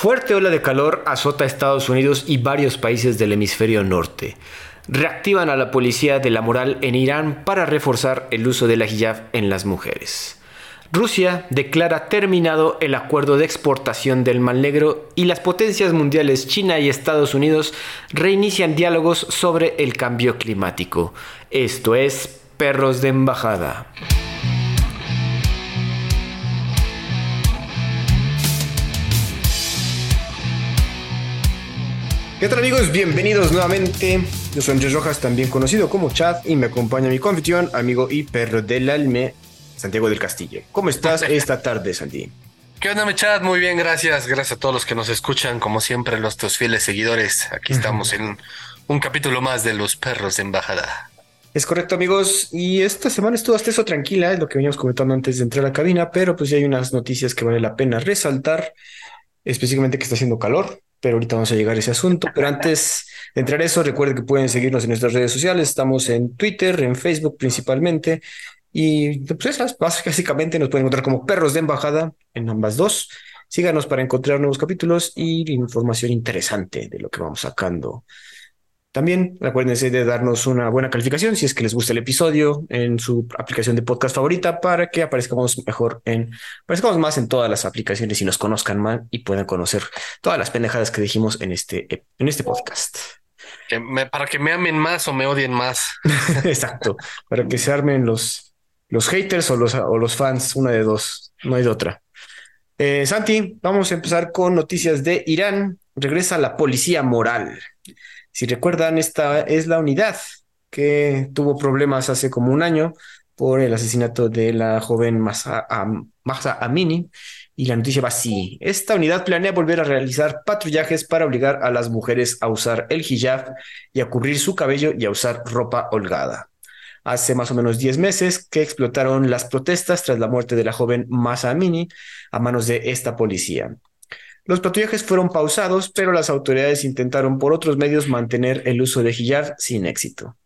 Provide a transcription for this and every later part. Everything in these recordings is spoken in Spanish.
Fuerte ola de calor azota a Estados Unidos y varios países del hemisferio norte. Reactivan a la policía de la moral en Irán para reforzar el uso de la hijab en las mujeres. Rusia declara terminado el acuerdo de exportación del mal negro y las potencias mundiales China y Estados Unidos reinician diálogos sobre el cambio climático. Esto es Perros de Embajada. ¿Qué tal amigos? Bienvenidos nuevamente. Yo soy Andrés Rojas, también conocido como Chad, y me acompaña mi confitrión, amigo y perro del alme, Santiago del Castillo. ¿Cómo estás esta tarde, Santi? ¿Qué onda, mi Chad? Muy bien, gracias. Gracias a todos los que nos escuchan, como siempre, nuestros fieles seguidores. Aquí estamos en un capítulo más de Los Perros de Embajada. Es correcto, amigos. Y esta semana estuvo hasta eso tranquila, es lo que veníamos comentando antes de entrar a la cabina, pero pues ya hay unas noticias que vale la pena resaltar, específicamente que está haciendo calor pero ahorita vamos a llegar a ese asunto. Pero antes de entrar a eso, recuerden que pueden seguirnos en nuestras redes sociales. Estamos en Twitter, en Facebook principalmente. Y pues esas, básicamente nos pueden encontrar como perros de embajada en ambas dos. Síganos para encontrar nuevos capítulos y información interesante de lo que vamos sacando. También acuérdense de darnos una buena calificación si es que les gusta el episodio en su aplicación de podcast favorita para que aparezcamos mejor en, aparezcamos más en todas las aplicaciones y nos conozcan más y puedan conocer todas las pendejadas que dijimos en este, en este podcast. para que me amen más o me odien más. Exacto, para que se armen los, los haters o los, o los fans, una de dos, no hay de otra. Eh, Santi, vamos a empezar con noticias de Irán. Regresa la policía moral. Si recuerdan, esta es la unidad que tuvo problemas hace como un año por el asesinato de la joven Masa, Amini. Y la noticia va así. Esta unidad planea volver a realizar patrullajes para obligar a las mujeres a usar el hijab y a cubrir su cabello y a usar ropa holgada. Hace más o menos 10 meses que explotaron las protestas tras la muerte de la joven Masa Amini a manos de esta policía. Los patrullajes fueron pausados, pero las autoridades intentaron por otros medios mantener el uso de hijab sin éxito.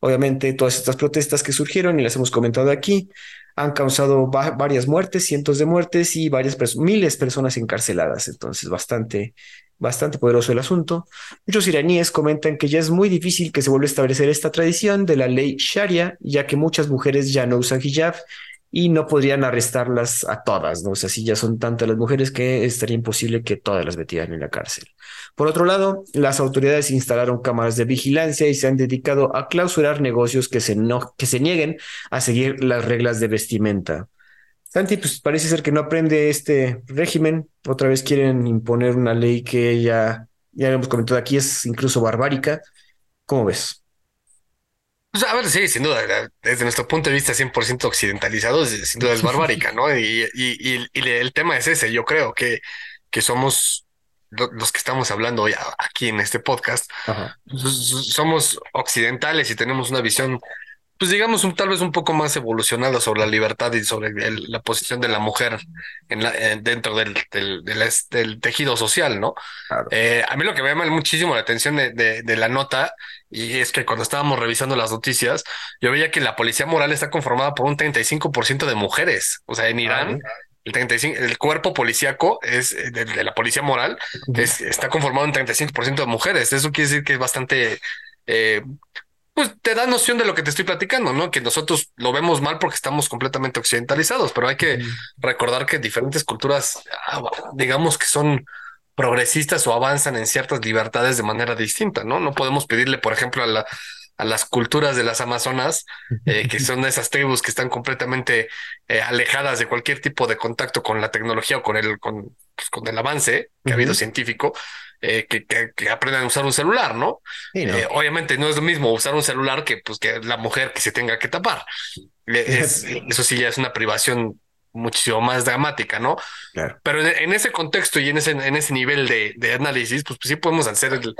Obviamente, todas estas protestas que surgieron, y las hemos comentado aquí, han causado varias muertes, cientos de muertes y varias miles de personas encarceladas. Entonces, bastante, bastante poderoso el asunto. Muchos iraníes comentan que ya es muy difícil que se vuelva a establecer esta tradición de la ley Sharia, ya que muchas mujeres ya no usan hijab y no podrían arrestarlas a todas, ¿no? O sea, si ya son tantas las mujeres que estaría imposible que todas las metieran en la cárcel. Por otro lado, las autoridades instalaron cámaras de vigilancia y se han dedicado a clausurar negocios que se, no, que se nieguen a seguir las reglas de vestimenta. Santi, pues parece ser que no aprende este régimen. Otra vez quieren imponer una ley que ya, ya hemos comentado aquí, es incluso barbárica. ¿Cómo ves? Pues a ver, sí, sin duda, desde nuestro punto de vista 100% occidentalizado, sin duda es barbárica, ¿no? Y, y, y, el tema es ese, yo creo que, que somos los que estamos hablando hoy aquí en este podcast, somos occidentales y tenemos una visión pues digamos, un, tal vez un poco más evolucionado sobre la libertad y sobre la posición de la mujer en la, dentro del, del, del, tejido social, ¿no? Eh, a mí lo que me llama muchísimo la atención de, de, la nota, y es que cuando estábamos revisando las noticias, yo veía que la policía moral está conformada por un 35% de mujeres. O sea, en Irán, el, 35, el cuerpo policíaco es eh, de, la policía moral es, está conformado en 35% de mujeres. Eso quiere decir que es bastante eh, pues te da noción de lo que te estoy platicando, ¿no? Que nosotros lo vemos mal porque estamos completamente occidentalizados, pero hay que recordar que diferentes culturas, ah, digamos que son progresistas o avanzan en ciertas libertades de manera distinta, ¿no? No podemos pedirle, por ejemplo, a la a las culturas de las Amazonas, eh, que son esas tribus que están completamente eh, alejadas de cualquier tipo de contacto con la tecnología o con el, con, pues, con el avance que ha habido científico, eh, que, que, aprendan a usar un celular, ¿no? Obviamente no es lo mismo usar un celular que, pues, que la mujer que se tenga que tapar. eso sí ya es una privación muchísimo más dramática, ¿no? Pero en, ese contexto y en ese, en ese nivel de, de análisis, pues, pues, sí podemos hacer el,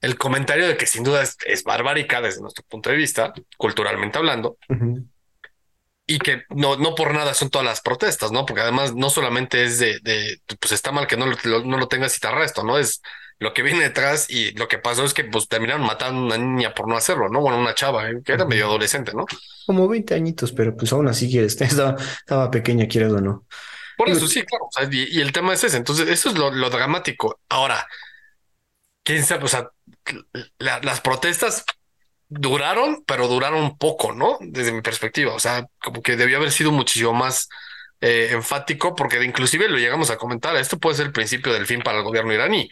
el, comentario de que sin duda es, barbárica desde nuestro punto de vista, culturalmente hablando y que no, no por nada son todas las protestas, ¿no? Porque además no solamente es de, de pues está mal que no lo, no lo tengas y te arresto, ¿no? Es lo que viene detrás y lo que pasó es que pues terminaron matando a una niña por no hacerlo, ¿no? Bueno, una chava ¿eh? que era medio adolescente, ¿no? Como 20 añitos, pero pues aún así estaba, estaba pequeña, quieres o no. Por eso sí, claro. y, el tema es ese. Entonces, eso es lo, dramático. Ahora, quién sabe, o sea, las protestas duraron, pero duraron poco, ¿no? Desde mi perspectiva. O sea, como que debió haber sido muchísimo más eh, enfático, porque inclusive lo llegamos a comentar. Esto puede ser el principio del fin para el gobierno iraní.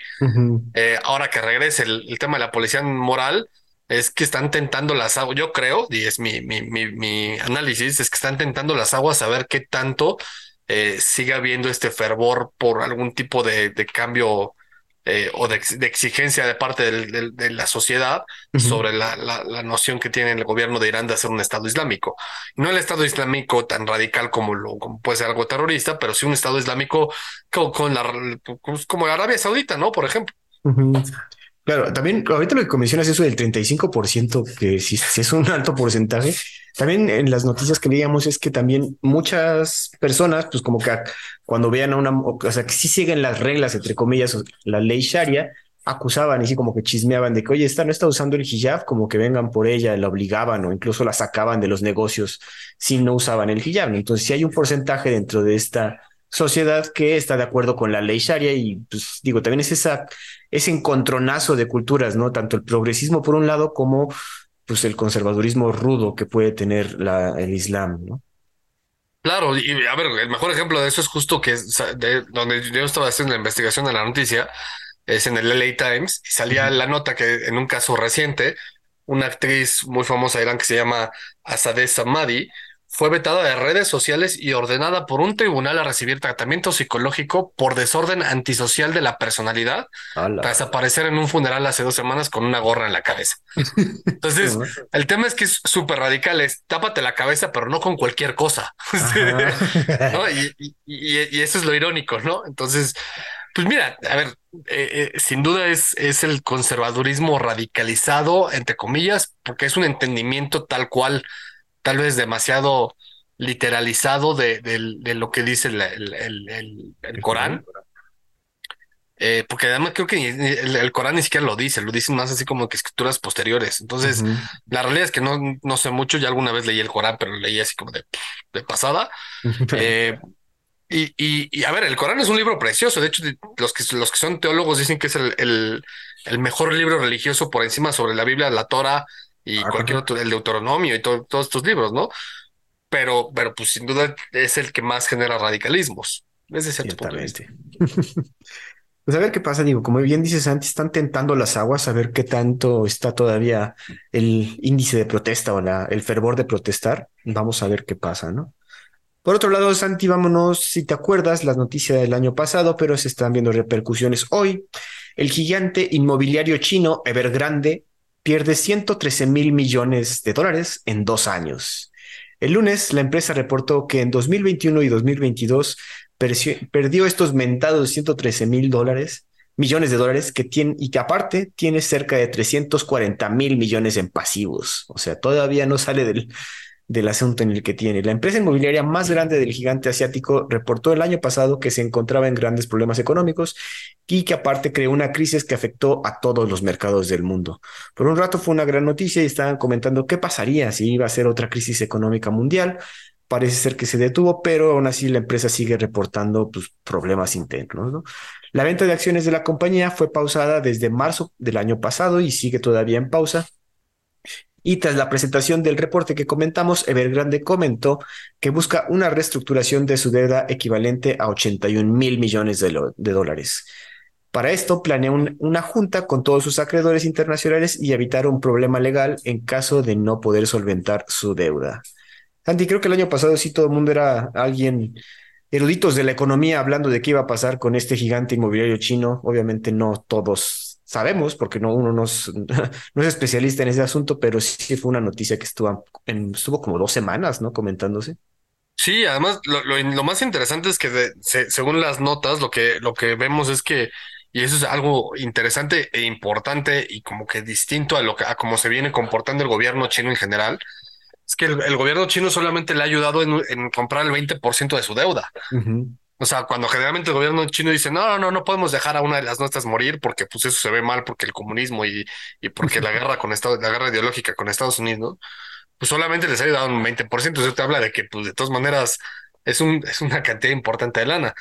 Eh, ahora que regrese el, tema de la policía moral, es que están tentando las aguas. Yo creo, y es mi, mi, mi, mi análisis, es que están tentando las aguas a ver qué tanto eh, siga habiendo este fervor por algún tipo de, de cambio eh, o de, exigencia de parte de la sociedad sobre la, la, noción que tiene el gobierno de Irán de hacer un Estado Islámico. No el Estado Islámico tan radical como, lo, como puede ser algo terrorista, pero sí un Estado Islámico como, con la, como Arabia Saudita, ¿no? Por ejemplo. Claro, también ahorita lo que mencionas eso del 35%, que si, es un alto porcentaje, también en las noticias que leíamos es que también muchas personas, pues como que cuando vean a una, o sea, que sí siguen las reglas, entre comillas, la ley Sharia, acusaban y sí como que chismeaban de que, oye, esta no está usando el hijab, como que vengan por ella, la obligaban o incluso la sacaban de los negocios si no usaban el hijab. Entonces, si hay un porcentaje dentro de esta sociedad que está de acuerdo con la ley Sharia y pues digo, también es esa, ese encontronazo de culturas, ¿no? Tanto el progresismo por un lado como pues el conservadurismo rudo que puede tener la, el Islam, ¿no? Claro, y a ver, el mejor ejemplo de eso es justo que de, donde yo estaba haciendo la investigación de la noticia, es en el LA Times, y salía la nota que en un caso reciente, una actriz muy famosa de Irán que se llama Asadeh Samadi, fue vetada de redes sociales y ordenada por un tribunal a recibir tratamiento psicológico por desorden antisocial de la personalidad tras aparecer en un funeral hace dos semanas con una gorra en la cabeza. Entonces, el tema es que es súper radical, es tápate la cabeza, pero no con cualquier cosa. y, eso es lo irónico, ¿no? Entonces, pues mira, a ver, eh, eh, sin duda es, es el conservadurismo radicalizado, entre comillas, porque es un entendimiento tal cual tal vez demasiado literalizado de, lo que dice el, Corán. Eh, porque además creo que el, Corán ni siquiera lo dice, lo dicen más así como que escrituras posteriores. Entonces, la realidad es que no, no sé mucho, ya alguna vez leí el Corán, pero leí así como de, pasada. Eh, y, y, a ver, el Corán es un libro precioso. De hecho, los que, los que son teólogos dicen que es el, el mejor libro religioso por encima sobre la Biblia, la Torah, y ah, cualquier otro, el Deuteronomio y todos estos libros, ¿no? Pero, pero pues sin duda es el que más genera radicalismos, desde cierto punto de vista. Pues a ver qué pasa, digo, como bien dices antes, están tentando las aguas a ver qué tanto está todavía el índice de protesta o la, el fervor de protestar. Vamos a ver qué pasa, ¿no? Por otro lado, Santi, vámonos, si te acuerdas, las noticias del año pasado, pero se están viendo repercusiones hoy. El gigante inmobiliario chino Evergrande pierde 113 mil millones de dólares en dos años. El lunes, la empresa reportó que en 2021 y 2022 perdió estos mentados 113 mil dólares, millones de dólares que tiene y que aparte tiene cerca de 340 mil millones en pasivos. O sea, todavía no sale del, del asunto en el que tiene. La empresa inmobiliaria más grande del gigante asiático reportó el año pasado que se encontraba en grandes problemas económicos y que aparte creó una crisis que afectó a todos los mercados del mundo. Por un rato fue una gran noticia y estaban comentando qué pasaría si iba a ser otra crisis económica mundial. Parece ser que se detuvo, pero aún así la empresa sigue reportando pues, problemas internos. La venta de acciones de la compañía fue pausada desde marzo del año pasado y sigue todavía en pausa y tras la presentación del reporte que comentamos, Evergrande comentó que busca una reestructuración de su deuda equivalente a 81 mil millones de, dólares. Para esto planea una junta con todos sus acreedores internacionales y evitar un problema legal en caso de no poder solventar su deuda. Andy, creo que el año pasado sí todo el mundo era alguien eruditos de la economía hablando de qué iba a pasar con este gigante inmobiliario chino. Obviamente no todos sabemos, porque no, uno no es, no es, especialista en ese asunto, pero sí fue una noticia que estuvo, en, estuvo como dos semanas, ¿no? Comentándose. Sí, además lo, más interesante es que según las notas, lo que, lo que vemos es que, y eso es algo interesante e importante y como que distinto a lo que a cómo se viene comportando el gobierno chino en general, es que el, gobierno chino solamente le ha ayudado en, comprar el 20% de su deuda. O sea, cuando generalmente el gobierno chino dice, no, no, no, no podemos dejar a una de las nuestras morir porque pues eso se ve mal porque el comunismo y, y porque la guerra con Estados, la guerra ideológica con Estados Unidos, pues solamente les ha ayudado un 20%. Eso te habla de que, pues, de todas maneras, es, un, es una cantidad importante de lana.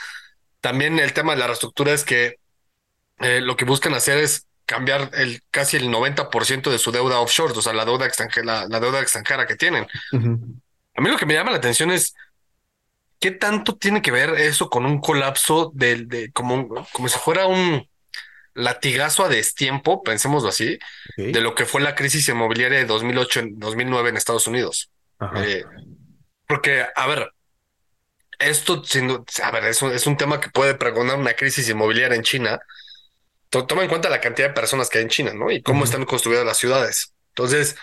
También el tema de la reestructura es que eh, lo que buscan hacer es cambiar el casi el 90% de su deuda offshore, o sea, la deuda extranjera, la, deuda extranjera que tienen. A mí lo que me llama la atención es qué tanto tiene que ver eso con un colapso de, de como, como si fuera un latigazo a destiempo, pensémoslo así, de lo que fue la crisis inmobiliaria de 2008 en 2009 en Estados Unidos. Eh, porque, a ver, esto, a ver, es un, es un tema que puede pregonar una crisis inmobiliaria en China. Toma en cuenta la cantidad de personas que hay en China, ¿no? Y cómo están construidas las ciudades. Entonces,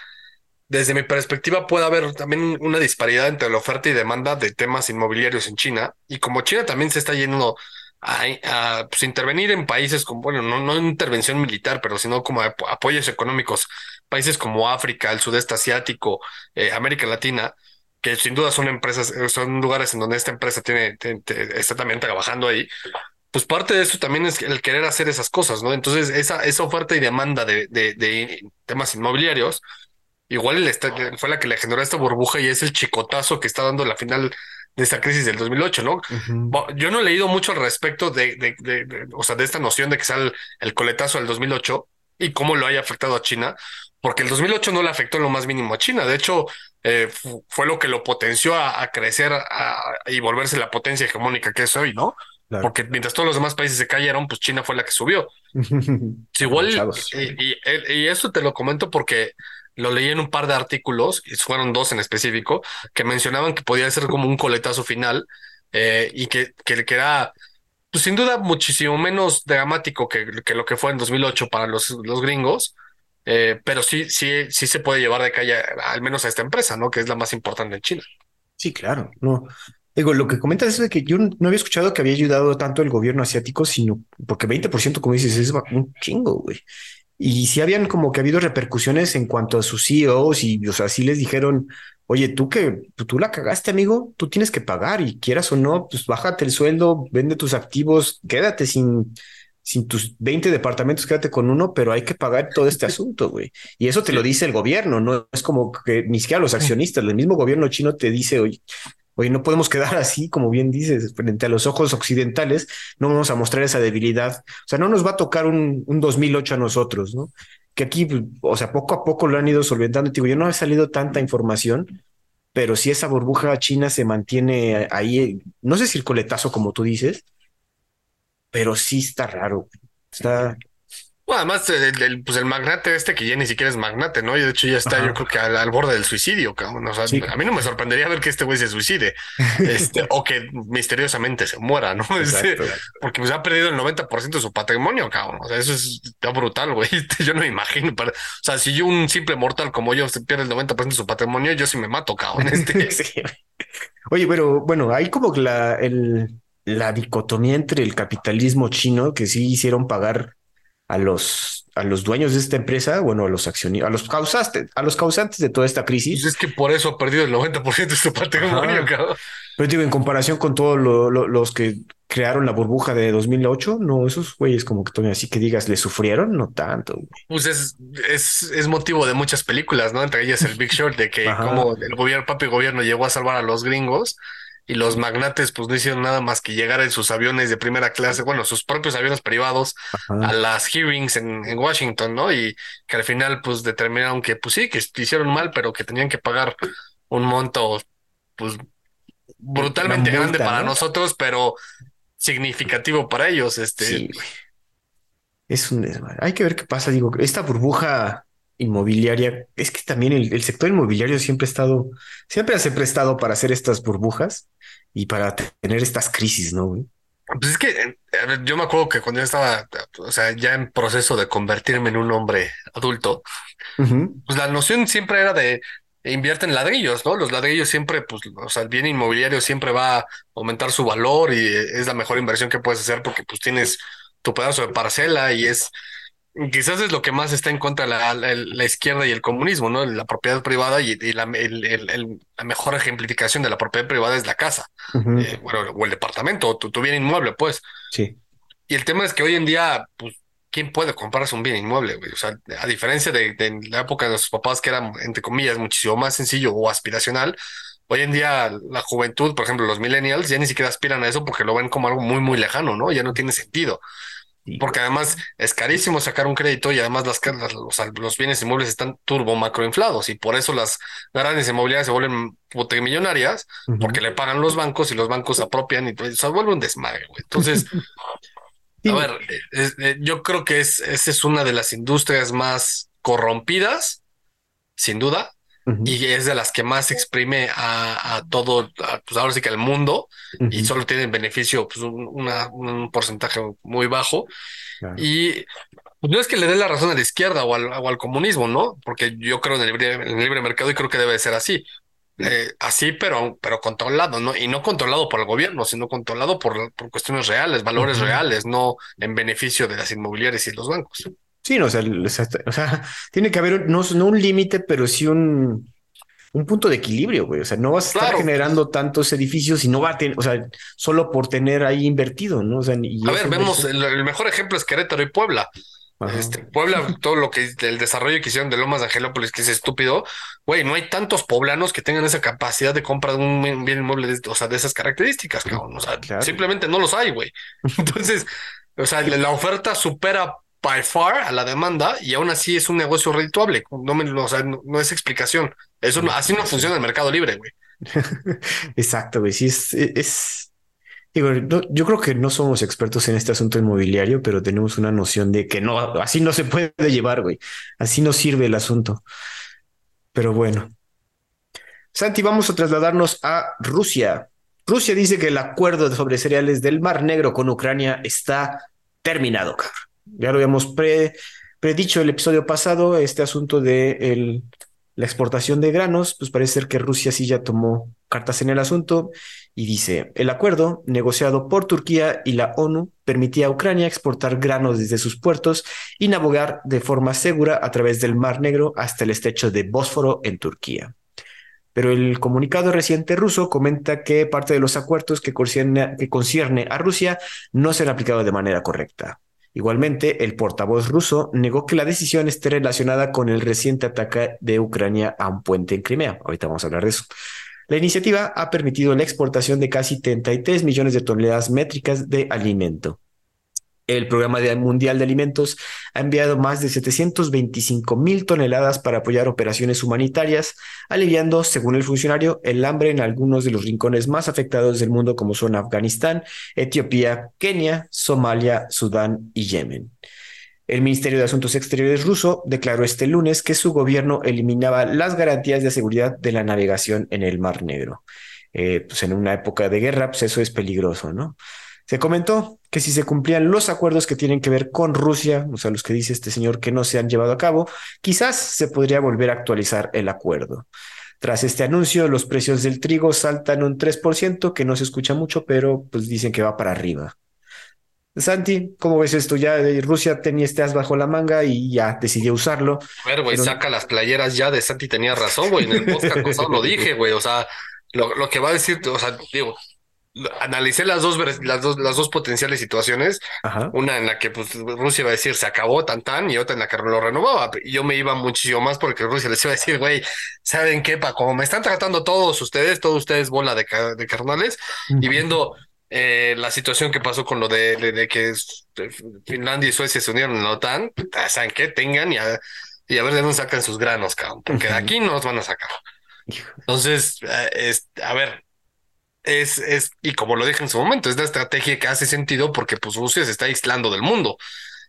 desde mi perspectiva, puede haber también una disparidad entre la oferta y demanda de temas inmobiliarios en China. Y como China también se está yendo a, pues, intervenir en países como, bueno, no, no intervención militar, pero sino como apoyos económicos, países como África, el sudeste asiático, eh, América Latina, que sin duda son empresas, eh, son lugares en donde esta empresa tiene, está también trabajando ahí, pues parte de eso también es el querer hacer esas cosas, ¿no? Entonces, esa, esa oferta y demanda de, de, temas inmobiliarios, igual fue la que le generó esta burbuja y es el chicotazo que está dando la final de esta crisis del 2008, ¿no? Yo no he leído mucho al respecto de, de, o sea, de esta noción de que sale el coletazo del 2008 y cómo lo haya afectado a China, porque el 2008 no le afectó en lo más mínimo a China. De hecho, eh, fue lo que lo potenció a, crecer y volverse la potencia hegemónica que es hoy, ¿no? Porque mientras todos los demás países se cayeron, pues China fue la que subió. Igual, y, y, esto te lo comento porque lo leí en un par de artículos, y fueron dos en específico, que mencionaban que podía ser como un coletazo final eh, y que, que, era, pues sin duda, muchísimo menos dramático que, que lo que fue en 2008 para los, los gringos, eh, pero sí, sí, sí se puede llevar de calle al menos a esta empresa, ¿no? Que es la más importante en China. Sí, claro, no. Digo, lo que comentas es de que yo no había escuchado que había ayudado tanto el gobierno asiático, sino porque 20%, como dices, es un chingo, güey. Y sí habían como que ha habido repercusiones en cuanto a sus CEOs y, o sea, sí les dijeron, oye, tú que tú la cagaste, amigo, tú tienes que pagar y quieras o no, pues bájate el sueldo, vende tus activos, quédate sin, sin tus 20 departamentos, quédate con uno, pero hay que pagar todo este asunto, güey. Y eso te lo dice el gobierno, no es como que ni siquiera los accionistas, el mismo gobierno chino te dice, oye, Oye, no podemos quedar así, como bien dices, frente a los ojos occidentales, no vamos a mostrar esa debilidad. O sea, no nos va a tocar un, un 2008 a nosotros, ¿no? Que aquí, o sea, poco a poco lo han ido solventando. Digo, yo no ha salido tanta información, pero si esa burbuja china se mantiene ahí, no sé si el coletazo como tú dices, pero sí está raro. Está, además, el, pues el magnate este que ya ni siquiera es magnate, ¿no? Y de hecho ya está, yo creo que al, borde del suicidio, cabrón. O sea, a mí no me sorprendería ver que este güey se suicide, este, o que misteriosamente se muera, ¿no? Este, porque pues ha perdido el 90% de su patrimonio, cabrón. O sea, eso es brutal, güey. Yo no me imagino. o sea, si yo, un simple mortal como yo, se pierde el 90% de su patrimonio, yo sí me mato, cabrón. Este. Oye, pero bueno, hay como la, el, la dicotomía entre el capitalismo chino, que sí hicieron pagar a los, a los dueños de esta empresa, bueno, a los accionistas, a los causantes, a los causantes de toda esta crisis. Pues es que por eso ha perdido el 90% de su patrimonio, cabrón. Pero digo, en comparación con todos los que crearon la burbuja de 2008, no, esos güeyes como que así que digas, le sufrieron, no tanto. Pues es, es, es, motivo de muchas películas, ¿no? Entre ellas el Big Short, de que como el gobierno, papi gobierno llegó a salvar a los gringos y los magnates pues no hicieron nada más que llegar en sus aviones de primera clase, bueno, sus propios aviones privados a las hearings en, en, Washington, ¿no? Y que al final pues determinaron que pues sí, que hicieron mal, pero que tenían que pagar un monto pues brutalmente grande para nosotros, pero significativo para ellos. Este. Sí, es un Hay que ver qué pasa. Digo, esta burbuja inmobiliaria, es que también el, el, sector inmobiliario siempre ha estado, siempre se ha prestado para hacer estas burbujas y para tener estas crisis, ¿no? Pues es que yo me acuerdo que cuando yo estaba, o sea, ya en proceso de convertirme en un hombre adulto, pues la noción siempre era de invierte en ladrillos, ¿no? Los ladrillos siempre, pues, o sea, el bien inmobiliario siempre va a aumentar su valor y es la mejor inversión que puedes hacer porque pues tienes tu pedazo de parcela y es Quizás es lo que más está en contra de la, izquierda y el comunismo, ¿no? La propiedad privada y, la, mejor ejemplificación de la propiedad privada es la casa, eh, bueno, o el departamento, o tu, bien inmueble, pues. Sí. Y el tema es que hoy en día, pues, ¿quién puede comprarse un bien inmueble? O sea, a diferencia de, la época de nuestros papás, que era, entre comillas, muchísimo más sencillo o aspiracional, hoy en día la juventud, por ejemplo, los millennials, ya ni siquiera aspiran a eso porque lo ven como algo muy, muy lejano, ¿no? Ya no tiene sentido. Porque además es carísimo sacar un crédito y además las, los, bienes inmuebles están turbo macroinflados y por eso las grandes inmobiliarias se vuelven millonarias porque le pagan los bancos y los bancos apropian y se vuelve un desmadre, güey. Entonces, a ver, eh, yo creo que es, esa es una de las industrias más corrompidas, sin duda, y es de las que más exprime a, todo, pues ahora sí que al mundo, y solo tienen beneficio pues un porcentaje muy bajo. Y pues, no es que le dé la razón a la izquierda o al, al comunismo, ¿no? Porque yo creo en el libre, en el libre mercado y creo que debe ser así. Eh, así, pero, pero controlado, ¿no? Y no controlado por el gobierno, sino controlado por, por cuestiones reales, valores reales, no en beneficio de las inmobiliarias y los bancos. Sí, no, o, sea, o sea, tiene que haber no, no un límite, pero sí un, un punto de equilibrio, güey. O sea, no vas a estar generando tantos edificios y no va a tener, o sea, solo por tener ahí invertido, ¿no? O sea, a ver, vemos, el, mejor ejemplo es Querétaro y Puebla. Este, Puebla, todo lo que el desarrollo que hicieron de Lomas de Angelópolis, que es estúpido, güey, no hay tantos poblanos que tengan esa capacidad de compra de un bien inmueble, de, o sea, de esas características, cabrón. O sea, simplemente no los hay, güey. Entonces, o sea, la oferta supera by far a la demanda y aún así es un negocio redituable. No, es explicación. Eso así no funciona el mercado libre, güey. Exacto, güey. Sí, es, Digo, yo creo que no somos expertos en este asunto inmobiliario, pero tenemos una noción de que no, así no se puede llevar, güey. Así no sirve el asunto. Pero bueno. Santi, vamos a trasladarnos a Rusia. Rusia dice que el acuerdo sobre cereales del Mar Negro con Ucrania está terminado, cabrón. Ya lo habíamos pre, predicho el episodio pasado, este asunto de la exportación de granos, pues parece ser que Rusia sí ya tomó cartas en el asunto y dice, el acuerdo negociado por Turquía y la ONU permitía a Ucrania exportar granos desde sus puertos y navegar de forma segura a través del Mar Negro hasta el estrecho de Bósforo en Turquía. Pero el comunicado reciente ruso comenta que parte de los acuerdos que concierne, que concierne a Rusia no se han aplicado de manera correcta. Igualmente, el portavoz ruso negó que la decisión esté relacionada con el reciente ataque de Ucrania a un puente en Crimea. Ahorita vamos a hablar de eso. La iniciativa ha permitido la exportación de casi 33 millones de toneladas métricas de alimento. El Programa Mundial de Alimentos ha enviado más de 725 mil toneladas para apoyar operaciones humanitarias, aliviando, según el funcionario, el hambre en algunos de los rincones más afectados del mundo, como son Afganistán, Etiopía, Kenia, Somalia, Sudán y Yemen. El Ministerio de Asuntos Exteriores ruso declaró este lunes que su gobierno eliminaba las garantías de seguridad de la navegación en el Mar Negro. Eh, pues en una época de guerra, pues eso es peligroso, ¿no? Se comentó que si se cumplían los acuerdos que tienen que ver con Rusia, o sea, los que dice este señor que no se han llevado a cabo, quizás se podría volver a actualizar el acuerdo. Tras este anuncio, los precios del trigo saltan un 3%, que no se escucha mucho, pero pues dicen que va para arriba. Santi, ¿cómo ves esto? Ya eh, Rusia tenía este as bajo la manga y ya decidió usarlo. A ver, güey, saca las playeras ya de Santi tenía razón, güey. En el podcast pasado lo dije, güey. O sea, lo, lo, que va a decir, o sea, digo, analicé las dos, las dos, las dos potenciales situaciones. Una en la que pues, Rusia iba a decir se acabó tan tan y otra en la que lo renovaba. Y yo me iba muchísimo más porque Rusia les iba a decir, güey, ¿saben qué? Pa? Como me están tratando todos ustedes, todos ustedes bola de, de carnales y viendo eh, la situación que pasó con lo de, de, que Finlandia y Suecia se unieron en la OTAN, ¿saben qué? Tengan y a, y a ver de dónde sacan sus granos, cabrón, porque de aquí no los van a sacar. Entonces, eh, es, a ver, es, es, y como lo dije en su momento, es la estrategia que hace sentido porque pues Rusia se está aislando del mundo.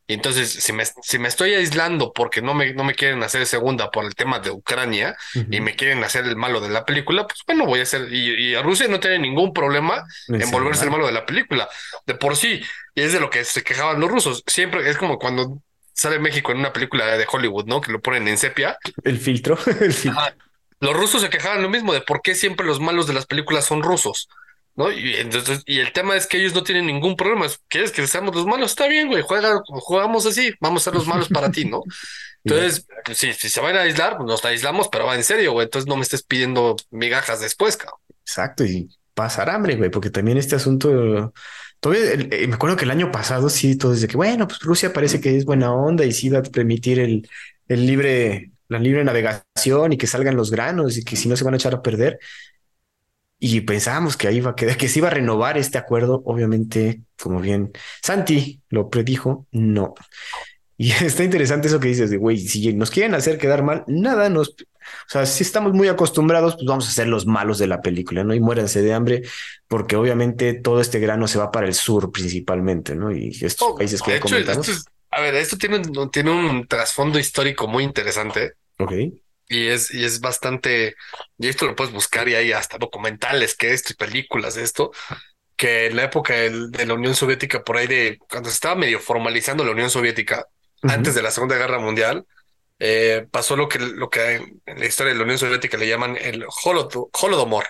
Y entonces, si me, si me estoy aislando porque no me, no me quieren hacer segunda por el tema de Ucrania y me quieren hacer el malo de la película, pues bueno, voy a hacer. Y, a Rusia no tiene ningún problema en volverse el malo de la película. De por sí, y es de lo que se quejaban los rusos. Siempre es como cuando sale México en una película de Hollywood, ¿no? Que lo ponen en sepia. El filtro. el filtro. Los rusos se quejaban lo mismo de por qué siempre los malos de las películas son rusos. ¿No? Y entonces, y el tema es que ellos no tienen ningún problema. ¿Quieres que seamos los malos? Está bien, güey, juega, jugamos así, vamos a ser los malos para ti, ¿no? Entonces, si, si, se van a aislar, pues nos aislamos, pero va en serio, güey. Entonces no me estés pidiendo migajas después, cabrón. Exacto, y pasar hambre, güey, porque también este asunto. Todavía eh, me acuerdo que el año pasado sí, todo desde que, bueno, pues Rusia parece que es buena onda y sí va a permitir el, el libre la libre navegación y que salgan los granos y que si no se van a echar a perder. y pensábamos que ahí iba a quedar, que se iba a renovar este acuerdo. Obviamente, como bien Santi lo predijo, no. Y está interesante eso que dices de, güey, si nos quieren hacer quedar mal, nada nos... O sea, si estamos muy acostumbrados, pues vamos a ser los malos de la película, ¿no? Y muéranse de hambre, porque obviamente todo este grano se va para el sur principalmente, ¿no? Y estos oh, países que comentamos. a ver, esto tiene un trasfondo histórico muy interesante. Ok. Y es, y es bastante, y esto lo puedes buscar y hay hasta documentales que esto y películas de esto, que en la época de la Unión Soviética, por ahí de cuando se estaba medio formalizando la Unión Soviética, antes de la Segunda Guerra Mundial, eh, pasó lo que, lo que en la historia de la Unión Soviética le llaman el Holodomor,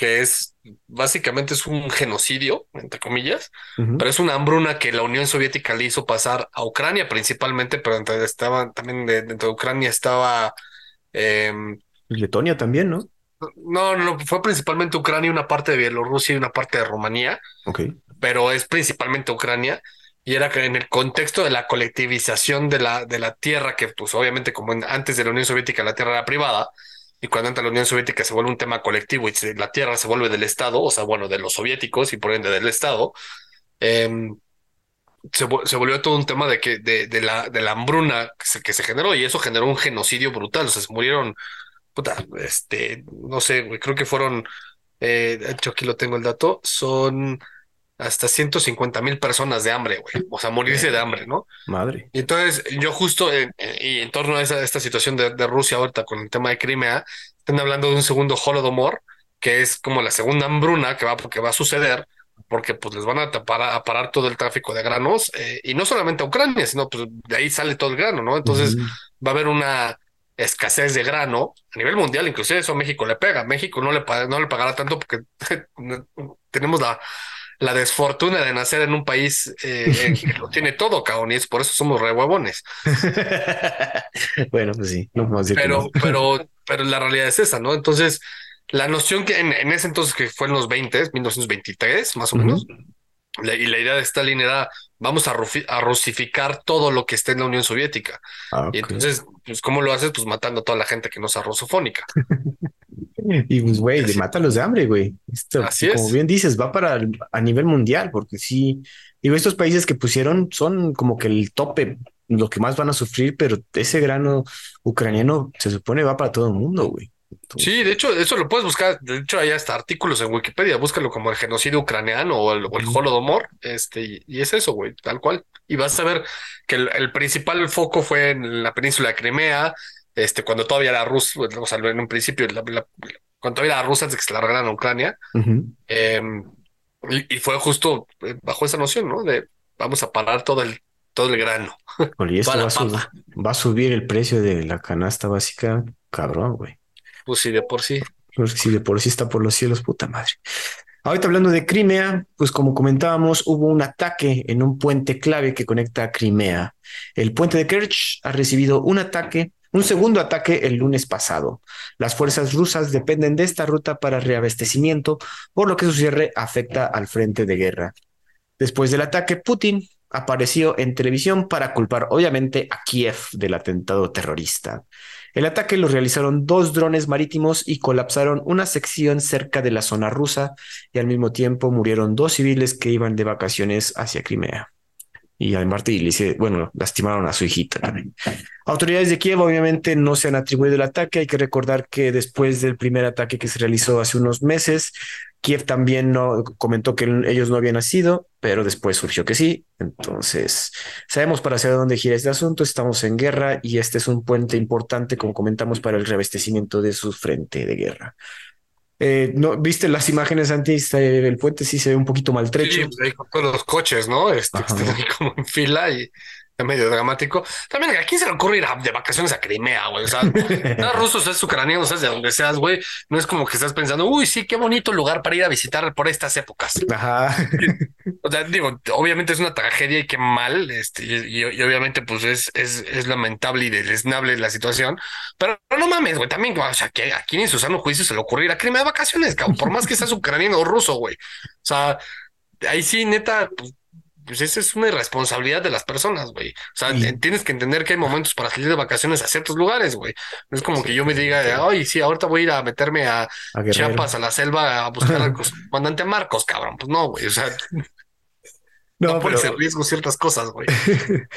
que es básicamente es un genocidio, entre comillas, pero es una hambruna que la Unión Soviética le hizo pasar a Ucrania principalmente, pero estaba también dentro de Ucrania estaba... Eh, Letonia también, ¿no? No, no, fue principalmente Ucrania, una parte de Bielorrusia y una parte de Rumanía. Ok. Pero es principalmente Ucrania y era que en el contexto de la colectivización de la, de la tierra, que pues obviamente como antes de la Unión Soviética la tierra era privada, y cuando entra la Unión Soviética se vuelve un tema colectivo y la tierra se vuelve del Estado, o sea, bueno, de los soviéticos y por ende del Estado, em, se, volvió todo un tema de que de, de, la, de la hambruna que se, generó y eso generó un genocidio brutal, o sea, se murieron, puta, este, no sé, creo que fueron, eh, hecho aquí lo tengo el dato, son hasta 150 mil personas de hambre, güey. O sea, morirse de hambre, ¿no? Madre. Y entonces, yo justo en, y en torno a esa, esta situación de, Rusia ahorita con el tema de Crimea, están hablando de un segundo holodomor, que es como la segunda hambruna que va, que va a suceder, porque pues les van a, tapar, a parar todo el tráfico de granos, eh, y no solamente a Ucrania, sino pues de ahí sale todo el grano, ¿no? Entonces va a haber una escasez de grano a nivel mundial, inclusive eso a México le pega. México no le, no le pagará tanto porque tenemos la la desfortuna de nacer en un país eh, que lo tiene todo, cabrón, y es por eso somos re huevones. bueno, pues sí, no pero, pero, pero la realidad es esa, ¿no? Entonces, la noción que en, ese entonces, que fue en los 20, 1923, más o menos, y la idea de Stalin era, vamos a, a, rusificar todo lo que esté en la Unión Soviética. Ah, y entonces, pues, ¿cómo lo haces? Pues matando a toda la gente que no sea rusofónica. Y pues, güey, de mátalos de hambre, güey. Esto, Así como bien dices, va para a nivel mundial, porque sí, digo, estos países que pusieron son como que el tope, lo que más van a sufrir, pero ese grano ucraniano se supone va para todo el mundo, güey. Sí, de hecho, eso lo puedes buscar. De hecho, hay hasta artículos en Wikipedia. Búscalo como el genocidio ucraniano o el, Holodomor. Este, y, es eso, güey, tal cual. Y vas a ver que el principal foco fue en la península de Crimea, este, cuando todavía era Rusia, o sea, en un principio, cuando todavía era Rusia antes de que se largaran a Ucrania, em, y, fue justo eh, bajo esa noción, ¿no? De vamos a parar todo el, todo el grano. y esto va, a subir el precio de la canasta básica, cabrón, güey. Pues sí, de por sí. Pues de por sí está por los cielos, puta madre. Ahorita hablando de Crimea, pues como comentábamos, hubo un ataque en un puente clave que conecta a Crimea. El puente de Kerch ha recibido un ataque un segundo ataque el lunes pasado. Las fuerzas rusas dependen de esta ruta para reabastecimiento, por lo que su cierre afecta al frente de guerra. Después del ataque, Putin apareció en televisión para culpar obviamente a Kiev del atentado terrorista. El ataque lo realizaron dos drones marítimos y colapsaron una sección cerca de la zona rusa y al mismo tiempo murieron dos civiles que iban de vacaciones hacia Crimea y al dice, bueno, lastimaron a su hijita también. Autoridades de Kiev obviamente no se han atribuido el ataque. Hay que recordar que después del primer ataque que se realizó hace unos meses, Kiev también no comentó que ellos no habían nacido, pero después surgió que sí. Entonces, sabemos para hacia dónde gira este asunto. Estamos en guerra y este es un puente importante, como comentamos, para el revestecimiento de su frente de guerra. Eh, ¿no, ¿Viste las imágenes antes del puente? Sí se ve un poquito maltrecho. Sí, pues, con todos los coches, ¿no? Este, están ahí como en fila y medio dramático. También, ¿a quién se le ocurre ir de vacaciones a Crimea, güey? O sea, seas ruso, seas ucraniano, seas de donde seas, güey. No es como que estás pensando, uy, sí, qué bonito lugar para ir a visitar por estas épocas. Ajá. O sea, digo, obviamente es una tragedia y qué mal, este, y, obviamente, pues es, es, es, lamentable y deleznable la situación, pero, no mames, güey, también, o sea, que a quién en su sano juicio se le ocurre ir a Crimea de vacaciones, cabrón, por más que seas ucraniano o ruso, güey. O sea, ahí sí, neta, pues, pues esa es una irresponsabilidad de las personas, güey. O sea, tienes que entender que hay momentos para salir de vacaciones a ciertos lugares, güey. No es como que yo me diga, ay, sí, ahorita voy a ir a meterme a, Chiapas, a la selva, a buscar al comandante Marcos, cabrón. Pues no, güey. O sea, no, no ser riesgo ciertas cosas, güey.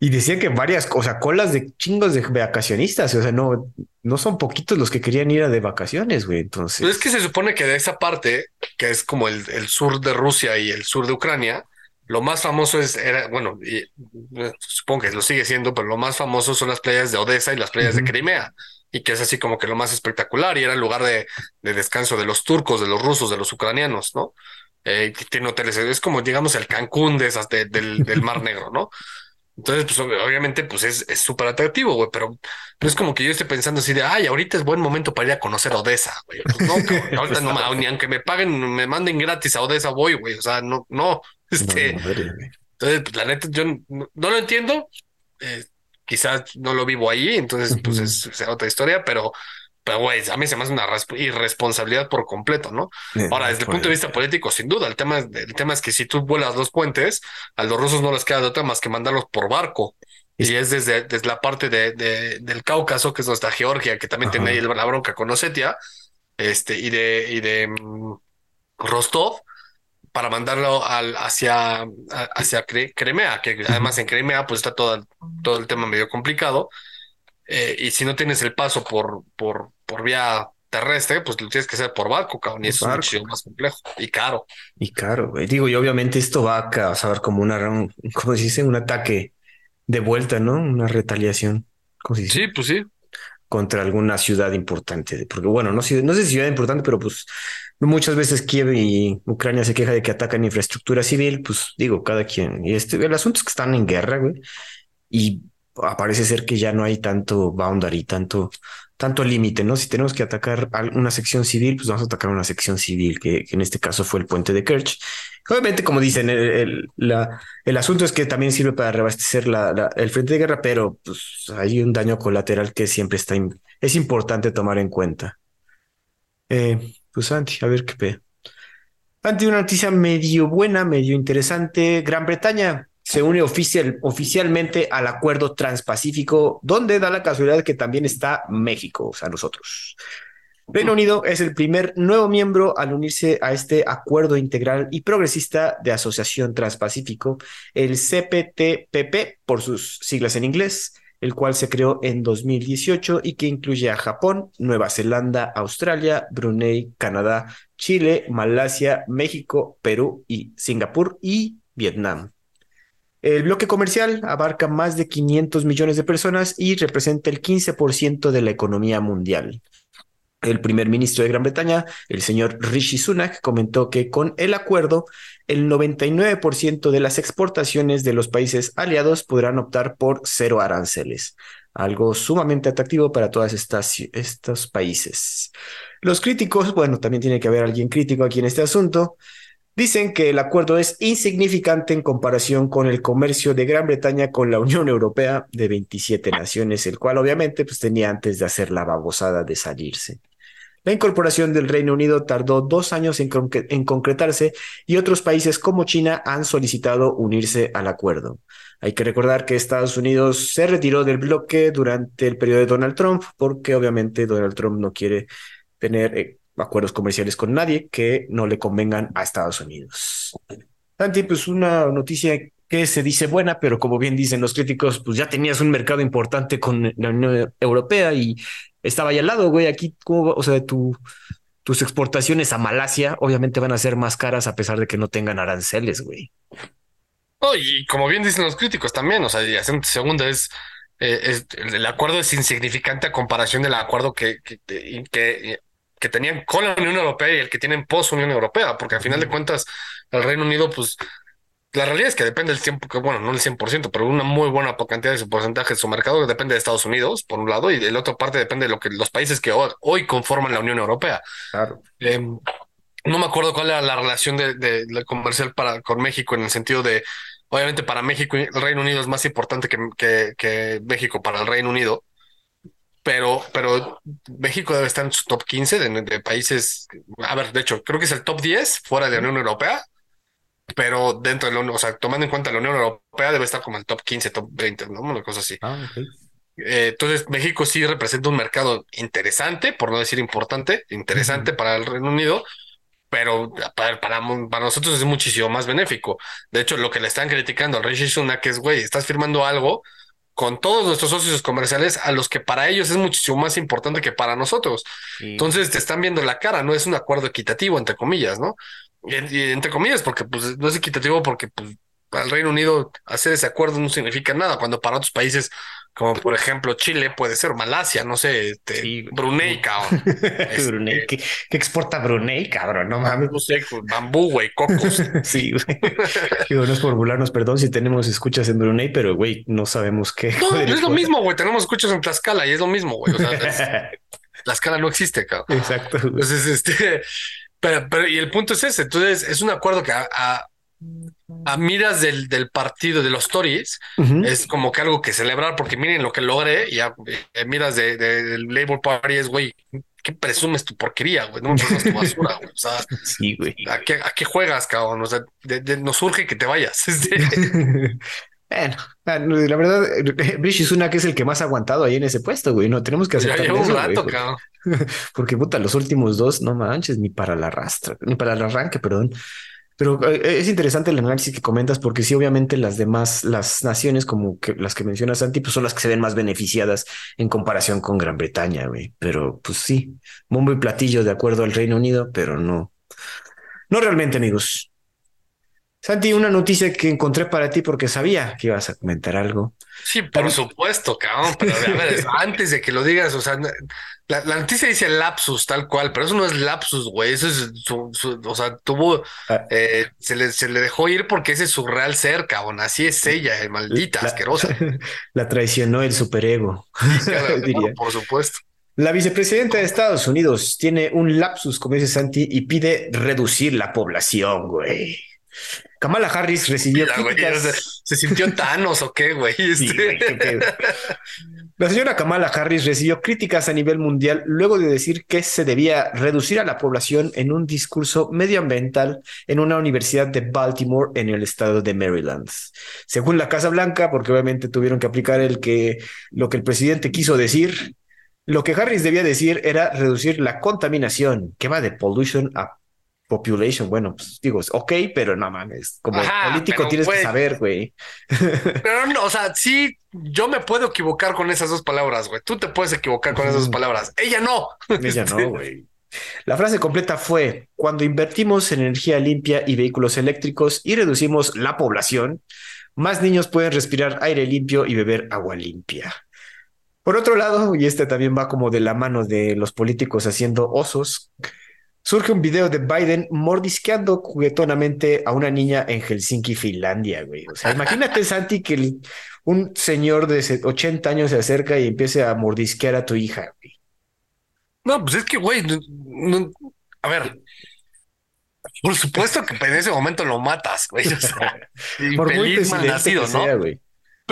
y decían que varias, o sea, colas de chingos de vacacionistas, o sea, no, no son poquitos los que querían ir a de vacaciones, güey. Entonces. Pues es que se supone que de esa parte, que es como el, el sur de Rusia y el sur de Ucrania, lo más famoso es, era, bueno, y, eh, supongo que lo sigue siendo, pero lo más famoso son las playas de Odessa y las playas de Crimea, y que es así como que lo más espectacular, y era el lugar de, de descanso de los turcos, de los rusos, de los ucranianos, ¿no? Eh, tiene hoteles, es como digamos el Cancún de esas del, del Mar Negro, ¿no? Entonces, pues obviamente, pues es súper atractivo, güey, pero no es como que yo esté pensando así de, ay, ahorita es buen momento para ir a conocer Odessa, güey. Pues no, ahorita no, ni aunque me paguen, me manden gratis a Odessa, voy, güey. O sea, no, no. Este, entonces, pues, la neta, yo no, lo entiendo. Eh, quizás no lo vivo ahí, entonces, pues es, es otra historia, pero pero, güey, a mí se me hace una irresponsabilidad por completo, ¿no? Ahora, desde el punto de vista político, sin duda, el tema, el tema es que si tú vuelas los puentes, a los rusos no les queda de otra más que mandarlos por barco. Y es desde, desde la parte de, del Cáucaso, que es nuestra Georgia, que también tiene ahí la bronca con Osetia, este, y de, y de mm, Rostov, para mandarlo al, hacia, hacia Crimea, que además en Crimea pues está todo, todo el tema medio complicado. Eh, y si no tienes el paso por, por, por vía terrestre, pues lo tienes que hacer por barco, cabrón, y eso es mucho más complejo y caro. Y caro, Digo, y obviamente esto va a causar como una, como se dice, un ataque de vuelta, ¿no? Una retaliación. Sí, pues sí. Contra alguna ciudad importante. Porque, bueno, no, sé, no sé si ciudad importante, pero pues muchas veces Kiev y Ucrania se queja de que atacan infraestructura civil. Pues digo, cada quien. Y este, el asunto es que están en guerra, güey. Y parece ser que ya no hay tanto boundary, tanto, tanto límite, ¿no? Si tenemos que atacar una sección civil, pues vamos a atacar una sección civil, que, en este caso fue el puente de Kerch. Obviamente, como dicen, el, el asunto es que también sirve para reabastecer la, el frente de guerra, pero pues, hay un daño colateral que siempre está, es importante tomar en cuenta. Eh, pues Santi, a ver qué ve. Una noticia medio buena, medio interesante, Gran Bretaña se une oficial, oficialmente al acuerdo transpacífico, donde da la casualidad que también está México, o sea, nosotros. Reino Unido es el primer nuevo miembro al unirse a este acuerdo integral y progresista de asociación transpacífico, el CPTPP por sus siglas en inglés, el cual se creó en 2018 y que incluye a Japón, Nueva Zelanda, Australia, Brunei, Canadá, Chile, Malasia, México, Perú y Singapur y Vietnam. El bloque comercial abarca más de 500 millones de personas y representa el 15% de la economía mundial. El primer ministro de Gran Bretaña, el señor Rishi Sunak, comentó que con el acuerdo, el 99% de las exportaciones de los países aliados podrán optar por cero aranceles, algo sumamente atractivo para todos estos países. Los críticos, bueno, también tiene que haber alguien crítico aquí en este asunto, Dicen que el acuerdo es insignificante en comparación con el comercio de Gran Bretaña con la Unión Europea de 27 naciones, el cual obviamente pues, tenía antes de hacer la babosada de salirse. La incorporación del Reino Unido tardó dos años en, en, concretarse y otros países como China han solicitado unirse al acuerdo. Hay que recordar que Estados Unidos se retiró del bloque durante el periodo de Donald Trump porque obviamente Donald Trump no quiere tener eh, acuerdos comerciales con nadie que no le convengan a Estados Unidos. Santi, pues una noticia que se dice buena, pero como bien dicen los críticos, pues ya tenías un mercado importante con la Unión Europea y estaba ahí al lado, güey. Aquí, o sea, tu, tus exportaciones a Malasia obviamente van a ser más caras a pesar de que no tengan aranceles, güey. y como bien dicen los críticos también, o sea, y segunda es, eh, es, el acuerdo es insignificante a comparación del acuerdo que, que, que que tenían con la Unión Europea y el que tienen post Unión Europea, porque al final de cuentas el Reino Unido, pues la realidad es que depende del tiempo, que bueno, no el 100%, pero una muy buena cantidad de su porcentaje de su mercado depende de Estados Unidos, por un lado, y de la otra parte depende de lo que los países que hoy, conforman la Unión Europea. Claro. Em, no me acuerdo cuál era la relación de, de, comercial para, con México en el sentido de, obviamente para México el Reino Unido es más importante que, que, que México para el Reino Unido, pero, pero México debe estar en su top 15 de, países. A ver, de hecho, creo que es el top 10 fuera de la Unión Europea. Pero dentro de la Unión, o sea, tomando en cuenta la Unión Europea, debe estar como el top 15, top 20, ¿no? Una cosa así. Ah, ok. Eh, entonces, México sí representa un mercado interesante, por no decir importante, interesante para el Reino Unido, pero para, para, para, nosotros es muchísimo más benéfico. De hecho, lo que le están criticando al Rishi Sunak es, güey, estás firmando algo con todos nuestros socios comerciales a los que para ellos es muchísimo más importante que para nosotros. Entonces te están viendo la cara, no es un acuerdo equitativo, entre comillas, ¿no? Entre comillas, porque pues no es equitativo porque pues al Reino Unido hacer ese acuerdo no significa nada, cuando para otros países como por ejemplo Chile, puede ser Malasia, no sé, este, Brunei, cabrón. Este, Brunei, ¿qué, exporta Brunei, cabrón? No mames. No sé, bambú, güey, cocos. sí, güey. Digo, no es por burlarnos, perdón si tenemos escuchas en Brunei, pero güey, no sabemos qué. No, es lo mismo, güey, tenemos escuchas en Tlaxcala y es lo mismo, güey. O sea, Tlaxcala no existe, cabrón. Exacto. Entonces, este, pero, pero, y el punto es ese, entonces es un acuerdo que a a miras del, del partido de los Tories, es como que algo que celebrar, porque miren lo que logré, y a, eh, miras de, del Labour Party es, güey, ¿qué presumes tu porquería, güey? No me presumes tu basura, güey. O sea, sí, güey. ¿a qué, ¿a qué juegas, cabrón? O sea, nos urge que te vayas. Bueno, la verdad, Rishi Sunak es el que más ha aguantado ahí en ese puesto, güey. No tenemos que hacer Ya un rato, cabrón. Porque puta, los últimos dos, no manches, ni para la rastra, ni para el arranque, perdón. Pero eh, es interesante el análisis que comentas porque sí, obviamente las demás, las naciones como que las que mencionas, Santi, pues son las que se ven más beneficiadas en comparación con Gran Bretaña, güey. Pero pues sí, bombo y platillo de acuerdo al Reino Unido, pero no, no realmente, amigos. Santi, una noticia que encontré para ti porque sabía que ibas a comentar algo. Sí, por supuesto, cabrón, pero a ver, antes de que lo digas, o sea, la, noticia dice lapsus tal cual, pero eso no es lapsus, güey, eso es su, o sea, tuvo, ah. eh, se, le, se le dejó ir porque ese es su real ser, cabrón, así es ella, el maldita, asquerosa. La traicionó el superego, diría. por supuesto. La vicepresidenta de Estados Unidos tiene un lapsus, como dice Santi, y pide reducir la población, güey. Kamala Harris recibió ¿Se sintió Thanos o qué, güey? Este. la señora Kamala Harris recibió críticas a nivel mundial luego de decir que se debía reducir a la población en un discurso medioambiental en una universidad de Baltimore en el estado de Maryland. Según la Casa Blanca, porque obviamente tuvieron que aplicar el que lo que el presidente quiso decir, lo que Harris debía decir era reducir la contaminación, que va de pollution a population, bueno, pues digo, es ok, pero no mames, como político tienes que saber, güey. Pero no, o sea, sí, yo me puedo equivocar con esas dos palabras, güey. Tú te puedes equivocar con esas dos palabras. Ella no. Ella no, güey. La frase completa fue, cuando invertimos en energía limpia y vehículos eléctricos y reducimos la población, más niños pueden respirar aire limpio y beber agua limpia. Por otro lado, y este también va como de la mano de los políticos haciendo osos, surge un video de Biden mordisqueando juguetonamente a una niña en Helsinki, Finlandia, güey. O sea, imagínate, Santi, que un señor de 80 años se acerca y empiece a mordisquear a tu hija, güey. No, pues es que, güey, a ver, por supuesto que en ese momento lo matas, güey. O sea, por muy nacido, ¿no? güey.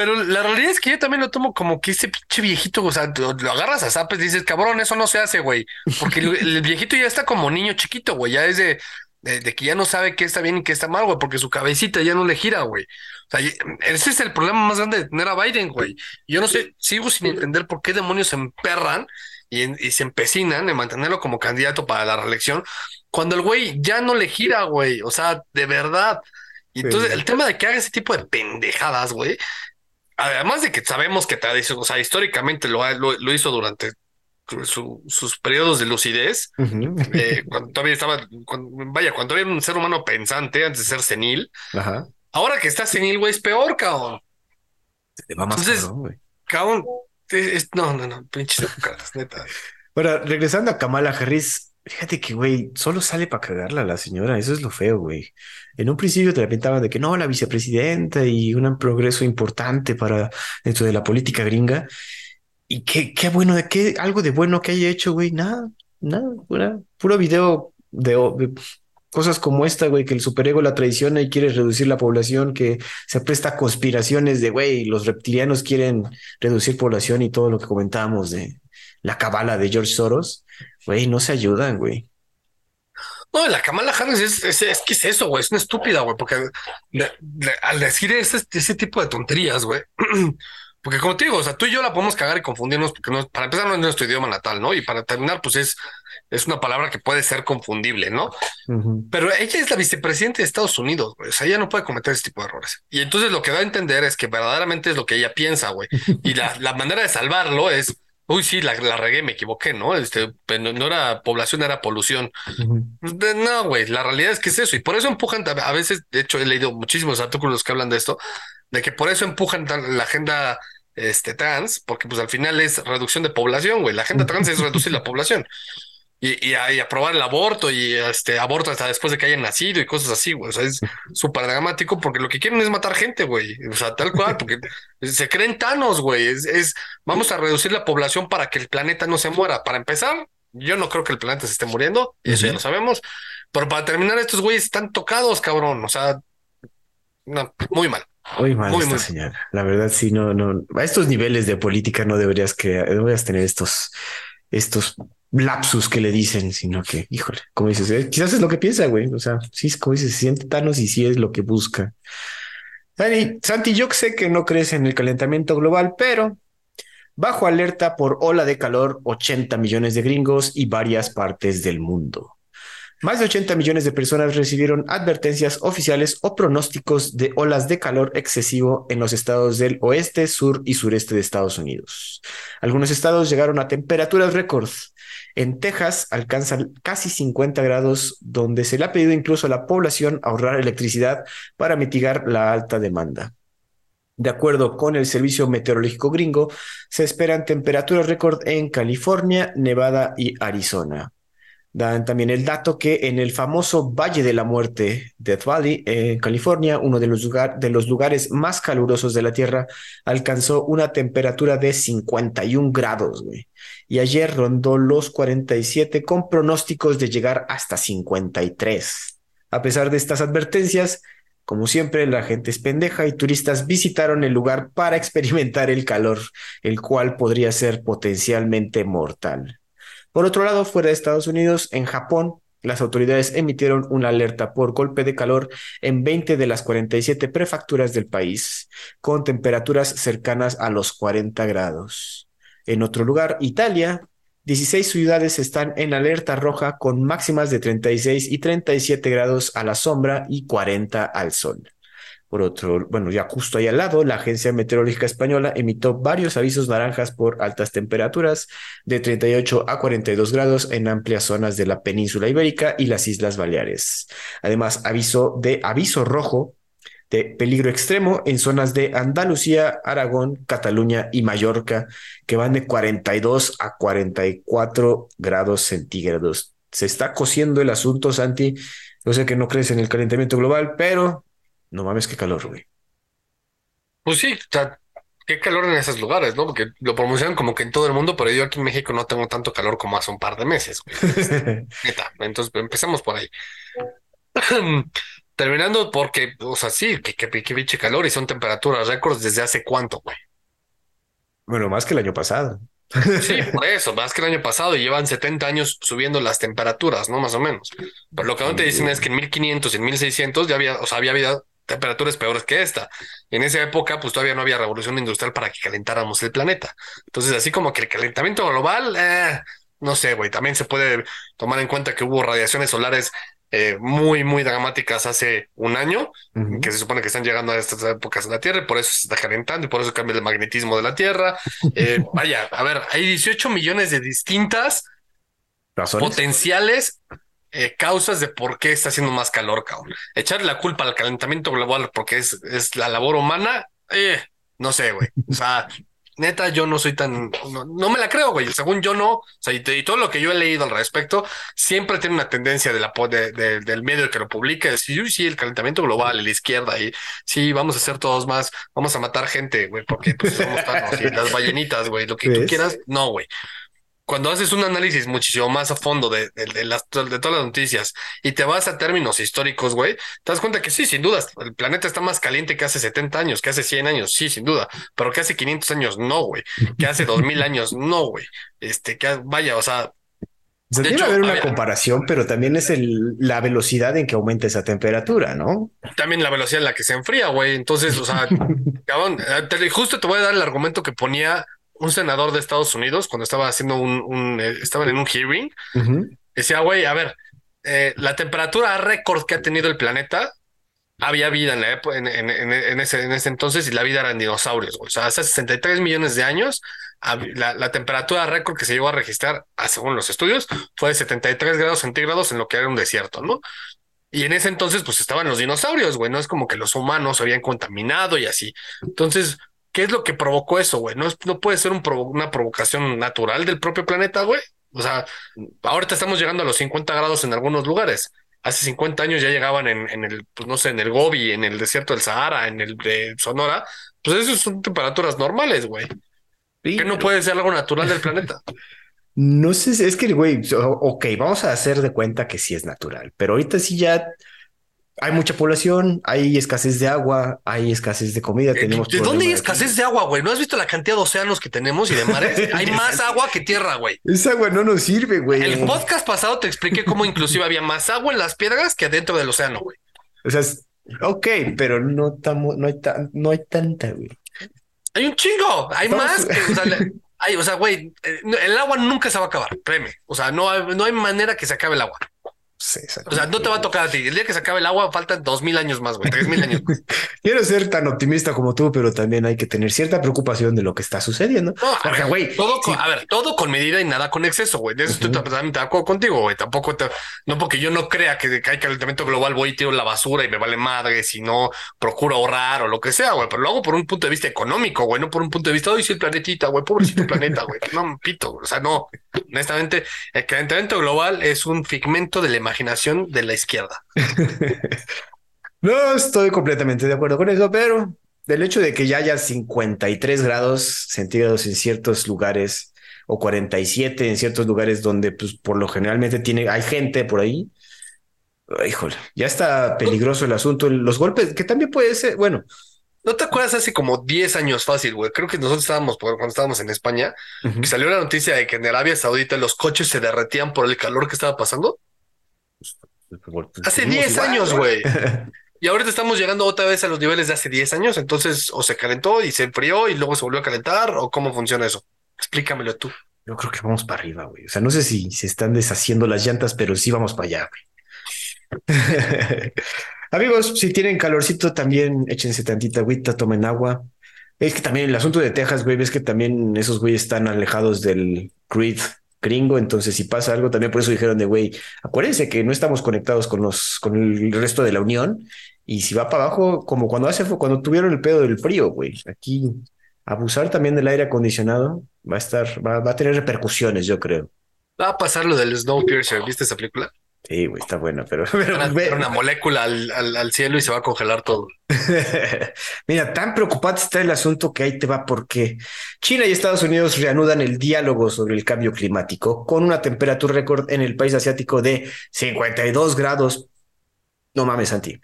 Pero la realidad es que yo también lo tomo como que ese pinche viejito, o sea, lo, agarras a zapes y dices, cabrón, eso no se hace, güey. Porque el, viejito ya está como niño chiquito, güey. Ya es de, de, que ya no sabe qué está bien y qué está mal, güey, porque su cabecita ya no le gira, güey. O sea, ese es el problema más grande de tener a Biden, güey. Yo no sé, sigo sin entender por qué demonios se emperran y, y se empecinan en mantenerlo como candidato para la reelección cuando el güey ya no le gira, güey. O sea, de verdad. Y entonces, el tema de que haga ese tipo de pendejadas, güey, además de que sabemos que o sea, históricamente lo, lo, hizo durante sus periodos de lucidez, eh, cuando todavía estaba, vaya, cuando era un ser humano pensante antes de ser senil. Ahora que está senil, güey, es peor, cabrón. Se va más Entonces, cabrón, cabrón no, no, no, pinches neta. Bueno, regresando a Kamala Harris, Fíjate que, güey, solo sale para cagarla la señora, eso es lo feo, güey. En un principio te la pintaban de que no, la vicepresidenta y un progreso importante para dentro de la política gringa. Y qué, qué bueno, de qué, algo de bueno que haya hecho, güey, nada, nada, pura, puro video de, cosas como esta, güey, que el superego la traiciona y quiere reducir la población, que se presta a conspiraciones de, güey, los reptilianos quieren reducir población y todo lo que comentábamos de la cabala de George Soros güey, no se ayudan, güey. No, la Kamala Harris es, es, es que es eso, güey, es una estúpida, güey, porque al decir ese, ese tipo de tonterías, güey, porque como te digo, o sea, tú y yo la podemos cagar y confundirnos, porque no, para empezar no es nuestro idioma natal, ¿no? Y para terminar, pues es, es una palabra que puede ser confundible, ¿no? Pero ella es la vicepresidenta de Estados Unidos, güey, o sea, ella no puede cometer ese tipo de errores. Y entonces lo que da a entender es que verdaderamente es lo que ella piensa, güey, y la, la manera de salvarlo es Uy, sí, la, la, regué, me equivoqué, ¿no? Este, no, era población, era polución. No, güey, la realidad es que es eso. Y por eso empujan, a veces, de hecho, he leído muchísimos artículos que hablan de esto, de que por eso empujan la agenda este, trans, porque pues al final es reducción de población, güey. La agenda trans es reducir la población y, y, aprobar el aborto y este aborto hasta después de que hayan nacido y cosas así, güey. O sea, es súper dramático porque lo que quieren es matar gente, güey. O sea, tal cual, porque se creen tanos, güey. Es, es, vamos a reducir la población para que el planeta no se muera. Para empezar, yo no creo que el planeta se esté muriendo, y eso ya lo sabemos. Pero para terminar, estos güeyes están tocados, cabrón. O sea, no, muy mal. Muy mal muy, esta señora. La verdad, sí, no, no. A estos niveles de política no deberías que deberías tener estos, estos lapsus que le dicen, sino que, híjole, como dices, eh, quizás es lo que piensa, güey. O sea, sí, como dices, se siente Thanos y sí es lo que busca. Santi, yo sé que no crees en el calentamiento global, pero bajo alerta por ola de calor, 80 millones de gringos y varias partes del mundo. Más de 80 millones de personas recibieron advertencias oficiales o pronósticos de olas de calor excesivo en los estados del oeste, sur y sureste de Estados Unidos. Algunos estados llegaron a temperaturas récord. En Texas alcanzan casi 50 grados, donde se le ha pedido incluso a la población ahorrar electricidad para mitigar la alta demanda. De acuerdo con el Servicio Meteorológico Gringo, se esperan temperaturas récord en California, Nevada y Arizona. Dan también el dato que en el famoso Valle de la Muerte, Death Valley, en California, uno de los, de los lugares más calurosos de la Tierra, alcanzó una temperatura de 51 grados, güey. Y ayer rondó los 47 con pronósticos de llegar hasta 53. A pesar de estas advertencias, como siempre, la gente es pendeja y turistas visitaron el lugar para experimentar el calor, el cual podría ser potencialmente mortal. Por otro lado, fuera de Estados Unidos, en Japón, las autoridades emitieron una alerta por golpe de calor en 20 de las 47 prefecturas del país, con temperaturas cercanas a los 40 grados. En otro lugar, Italia, 16 ciudades están en alerta roja con máximas de 36 y 37 grados a la sombra y 40 al sol. Por otro, bueno, ya justo ahí al lado, la Agencia Meteorológica Española emitió varios avisos naranjas por altas temperaturas de 38 a 42 grados en amplias zonas de la península ibérica y las Islas Baleares. Además, aviso de aviso rojo de peligro extremo en zonas de Andalucía, Aragón, Cataluña y Mallorca, que van de 42 a 44 grados centígrados. Se está cociendo el asunto, Santi. Yo sé que no crees en el calentamiento global, pero no mames, qué calor, güey. Pues sí, o sea, qué calor en esos lugares, ¿no? Porque lo promocionan como que en todo el mundo, pero yo aquí en México no tengo tanto calor como hace un par de meses. Güey. Entonces, empezamos por ahí. Terminando porque, o sea, sí, que, que, que pinche calor y son temperaturas récords desde hace cuánto, güey. Bueno, más que el año pasado. Sí, por eso, más que el año pasado y llevan 70 años subiendo las temperaturas, ¿no? Más o menos. Pero lo que no te dicen es que en 1500 y en 1600 ya había, o sea, había habido temperaturas peores que esta. Y en esa época, pues todavía no había revolución industrial para que calentáramos el planeta. Entonces, así como que el calentamiento global, eh, no sé, güey, también se puede tomar en cuenta que hubo radiaciones solares eh, muy, muy dramáticas hace un año, que se supone que están llegando a estas épocas de la Tierra y por eso se está calentando y por eso cambia el magnetismo de la Tierra. Eh, vaya, a ver, hay 18 millones de distintas potenciales eh, causas de por qué está haciendo más calor, cabrón. Echarle la culpa al calentamiento global porque es, es la labor humana, eh, no sé, güey. O sea, neta, yo no soy tan, no, me la creo, güey. Según yo no, o sea, y, todo lo que yo he leído al respecto, siempre tiene una tendencia de la, de, del medio que lo publica, decir, sí, el calentamiento global, la izquierda, y sí, vamos a hacer todos más, vamos a matar gente, güey, porque pues, somos tan, las ballenitas, güey, lo que tú quieras, no, güey cuando haces un análisis muchísimo más a fondo de, de, las, de todas las noticias y te vas a términos históricos, güey, te das cuenta que sí, sin duda, el planeta está más caliente que hace 70 años, que hace 100 años, sí, sin duda, pero que hace 500 años, no, güey, que hace 2000 años, no, güey, este, que vaya, o sea, O debe haber una comparación, pero también es el, la velocidad en que aumenta esa temperatura, ¿no? También la velocidad en la que se enfría, güey. Entonces, o sea, cabrón, justo te voy a dar el argumento que ponía un senador de Estados Unidos cuando estaba haciendo un, un eh, estaban en un hearing. Decía, güey, a ver, eh, la temperatura récord que ha tenido el planeta había vida en, la en, en, ese, en ese entonces y la vida era en dinosaurios. O sea, hace 63 millones de años, la, la temperatura récord que se llegó a registrar, ah, según los estudios, fue de 73 grados centígrados en lo que era un desierto, ¿no? Y en ese entonces, pues estaban los dinosaurios, güey. No es como que los humanos habían contaminado y así. Entonces, ¿qué es lo que provocó eso, güey? No, no puede ser un una provocación natural del propio planeta, güey. O sea, ahorita estamos llegando a los 50 grados en algunos lugares hace 50 años ya llegaban en, en, el, pues no sé, en el Gobi, en el desierto del Sahara, en el de Sonora, pues esas son temperaturas normales, güey. que no puede ser algo natural del planeta. No sé, es que, güey, ok, vamos a hacer de cuenta que sí es natural, pero ahorita sí ya hay mucha población, hay escasez de agua, hay escasez de comida. Eh, tenemos ¿De dónde hay escasez de agua, güey? ¿No has visto la cantidad de océanos que tenemos y de mares? hay más agua que tierra, güey. Esa agua no nos sirve, güey. El podcast pasado te expliqué cómo inclusive había más agua en las piedras que adentro del océano, güey. O sea, ok, pero no, tamo, no, hay, no hay tanta, güey. Hay un chingo, hay más. o sea, hay, o sea, güey, eh, el agua nunca se va a acabar, créeme. O sea, no hay, no hay manera que se acabe el agua o sea, no te va a tocar a ti. El día que se acabe el agua faltan dos mil años más, güey, tres mil años. Quiero ser tan optimista como tú, pero también hay que tener cierta preocupación de lo que está sucediendo. No, güey, todo con, a ver, todo con medida y nada con exceso, güey. De eso estoy totalmente de acuerdo contigo, güey. Tampoco te, no porque yo no crea que, hay calentamiento global, voy y tiro la basura y me vale madre si no procuro ahorrar o lo que sea, güey. Pero lo hago por un punto de vista económico, güey, no por un punto de vista, hoy sí el planetita, güey, pobrecito planeta, güey. No, pito, o sea, no. Honestamente, el calentamiento global es un figmento de la imaginación de la izquierda. no estoy completamente de acuerdo con eso, pero del hecho de que ya haya 53 grados centígrados en ciertos lugares o 47 en ciertos lugares donde pues por lo generalmente tiene hay gente por ahí. Híjole, ya está peligroso el asunto. Los golpes, que también puede ser, bueno, ¿No te acuerdas hace como 10 años fácil, güey? Creo que nosotros estábamos, cuando estábamos en España, que salió la noticia de que en Arabia Saudita los coches se derretían por el calor que estaba pasando. Hace 10 años, güey. y ahorita estamos llegando otra vez a los niveles de hace 10 años. Entonces, o se calentó y se enfrió y luego se volvió a calentar, o cómo funciona eso. Explícamelo tú. Yo creo que vamos para arriba, güey. O sea, no sé si se están deshaciendo las llantas, pero sí vamos para allá, güey. Amigos, si tienen calorcito, también échense tantita agüita, tomen agua. Es que también el asunto de Texas, güey, es que también esos güeyes están alejados del grid gringo, entonces si pasa algo, también por eso dijeron de, güey, acuérdense que no estamos conectados con los, con el resto de la Unión, y si va para abajo, como cuando hace, cuando tuvieron el pedo del frío, güey, aquí abusar también del aire acondicionado va a estar, va, va a tener repercusiones, yo creo. Va a pasar lo del Snowpiercer, ¿viste esa película? Sí, güey, está buena, pero... una molécula al, al, cielo y se va a congelar todo. Mira, tan preocupante está el asunto que ahí te va porque China y Estados Unidos reanudan el diálogo sobre el cambio climático con una temperatura récord en el país asiático de 52 grados. No mames, Santi.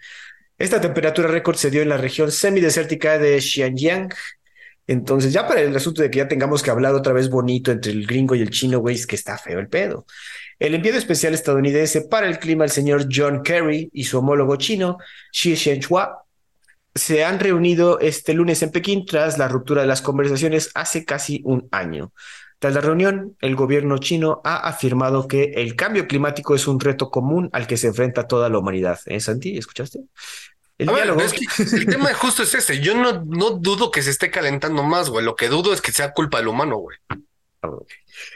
Esta temperatura récord se dio en la región semidesértica de Xinjiang, entonces, ya para el asunto de que ya tengamos que hablar otra vez bonito entre el gringo y el chino, güey, es que está feo el pedo. El enviado especial estadounidense para el clima, el señor John Kerry, y su homólogo chino, Xi Zhenhua, se han reunido este lunes en Pekín tras la ruptura de las conversaciones hace casi un año. Tras la reunión, el gobierno chino ha afirmado que el cambio climático es un reto común al que se enfrenta toda la humanidad. ¿Eh, Santi? ¿Escuchaste? El, el tema justo es ese. Yo no, no dudo que se esté calentando más, güey. Lo que dudo es que sea culpa del humano, güey.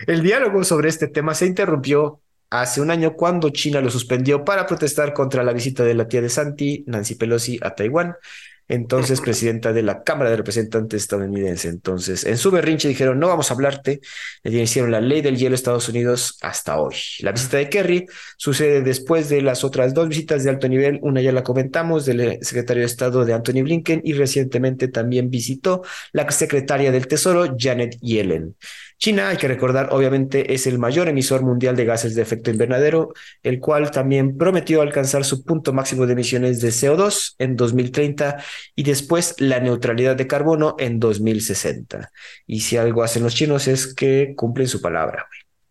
El diálogo sobre este tema se interrumpió hace un año cuando China lo suspendió para protestar contra la visita de la tía de Santi, Nancy Pelosi, a Taiwán entonces presidenta de la Cámara de Representantes estadounidense. Entonces, en su berrinche dijeron, no vamos a hablarte, le hicieron la ley del hielo a Estados Unidos hasta hoy. La visita de Kerry sucede después de las otras dos visitas de alto nivel, una ya la comentamos, del secretario de Estado de Anthony Blinken y recientemente también visitó la secretaria del Tesoro, Janet Yellen. China, hay que recordar, obviamente es el mayor emisor mundial de gases de efecto invernadero, el cual también prometió alcanzar su punto máximo de emisiones de CO2 en 2030 y después la neutralidad de carbono en 2060. Y si algo hacen los chinos es que cumplen su palabra.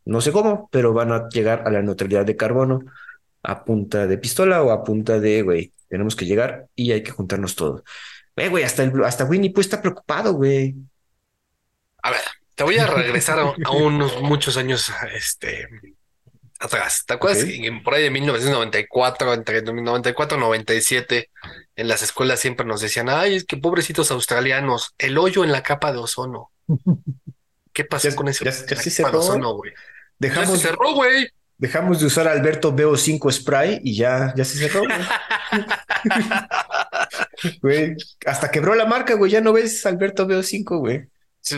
No sé cómo, pero van a llegar a la neutralidad de carbono a punta de pistola o a punta de, güey, tenemos que llegar y hay que juntarnos todos. Güey, hasta, Winnie pues está preocupado, güey. A ver, te voy a regresar a, unos muchos años este, atrás. ¿Te acuerdas que por ahí de 1994, entre 1994 y 97, en las escuelas siempre nos decían, ay, es que pobrecitos australianos, el hoyo en la capa de ozono. ¿Qué pasó con ese ya, ya ozono, güey? Dejamos, ya se cerró, güey. Dejamos de usar Alberto BO5 Spray y ya, ya se cerró. Güey. hasta quebró la marca, güey. Ya no ves Alberto BO5, güey.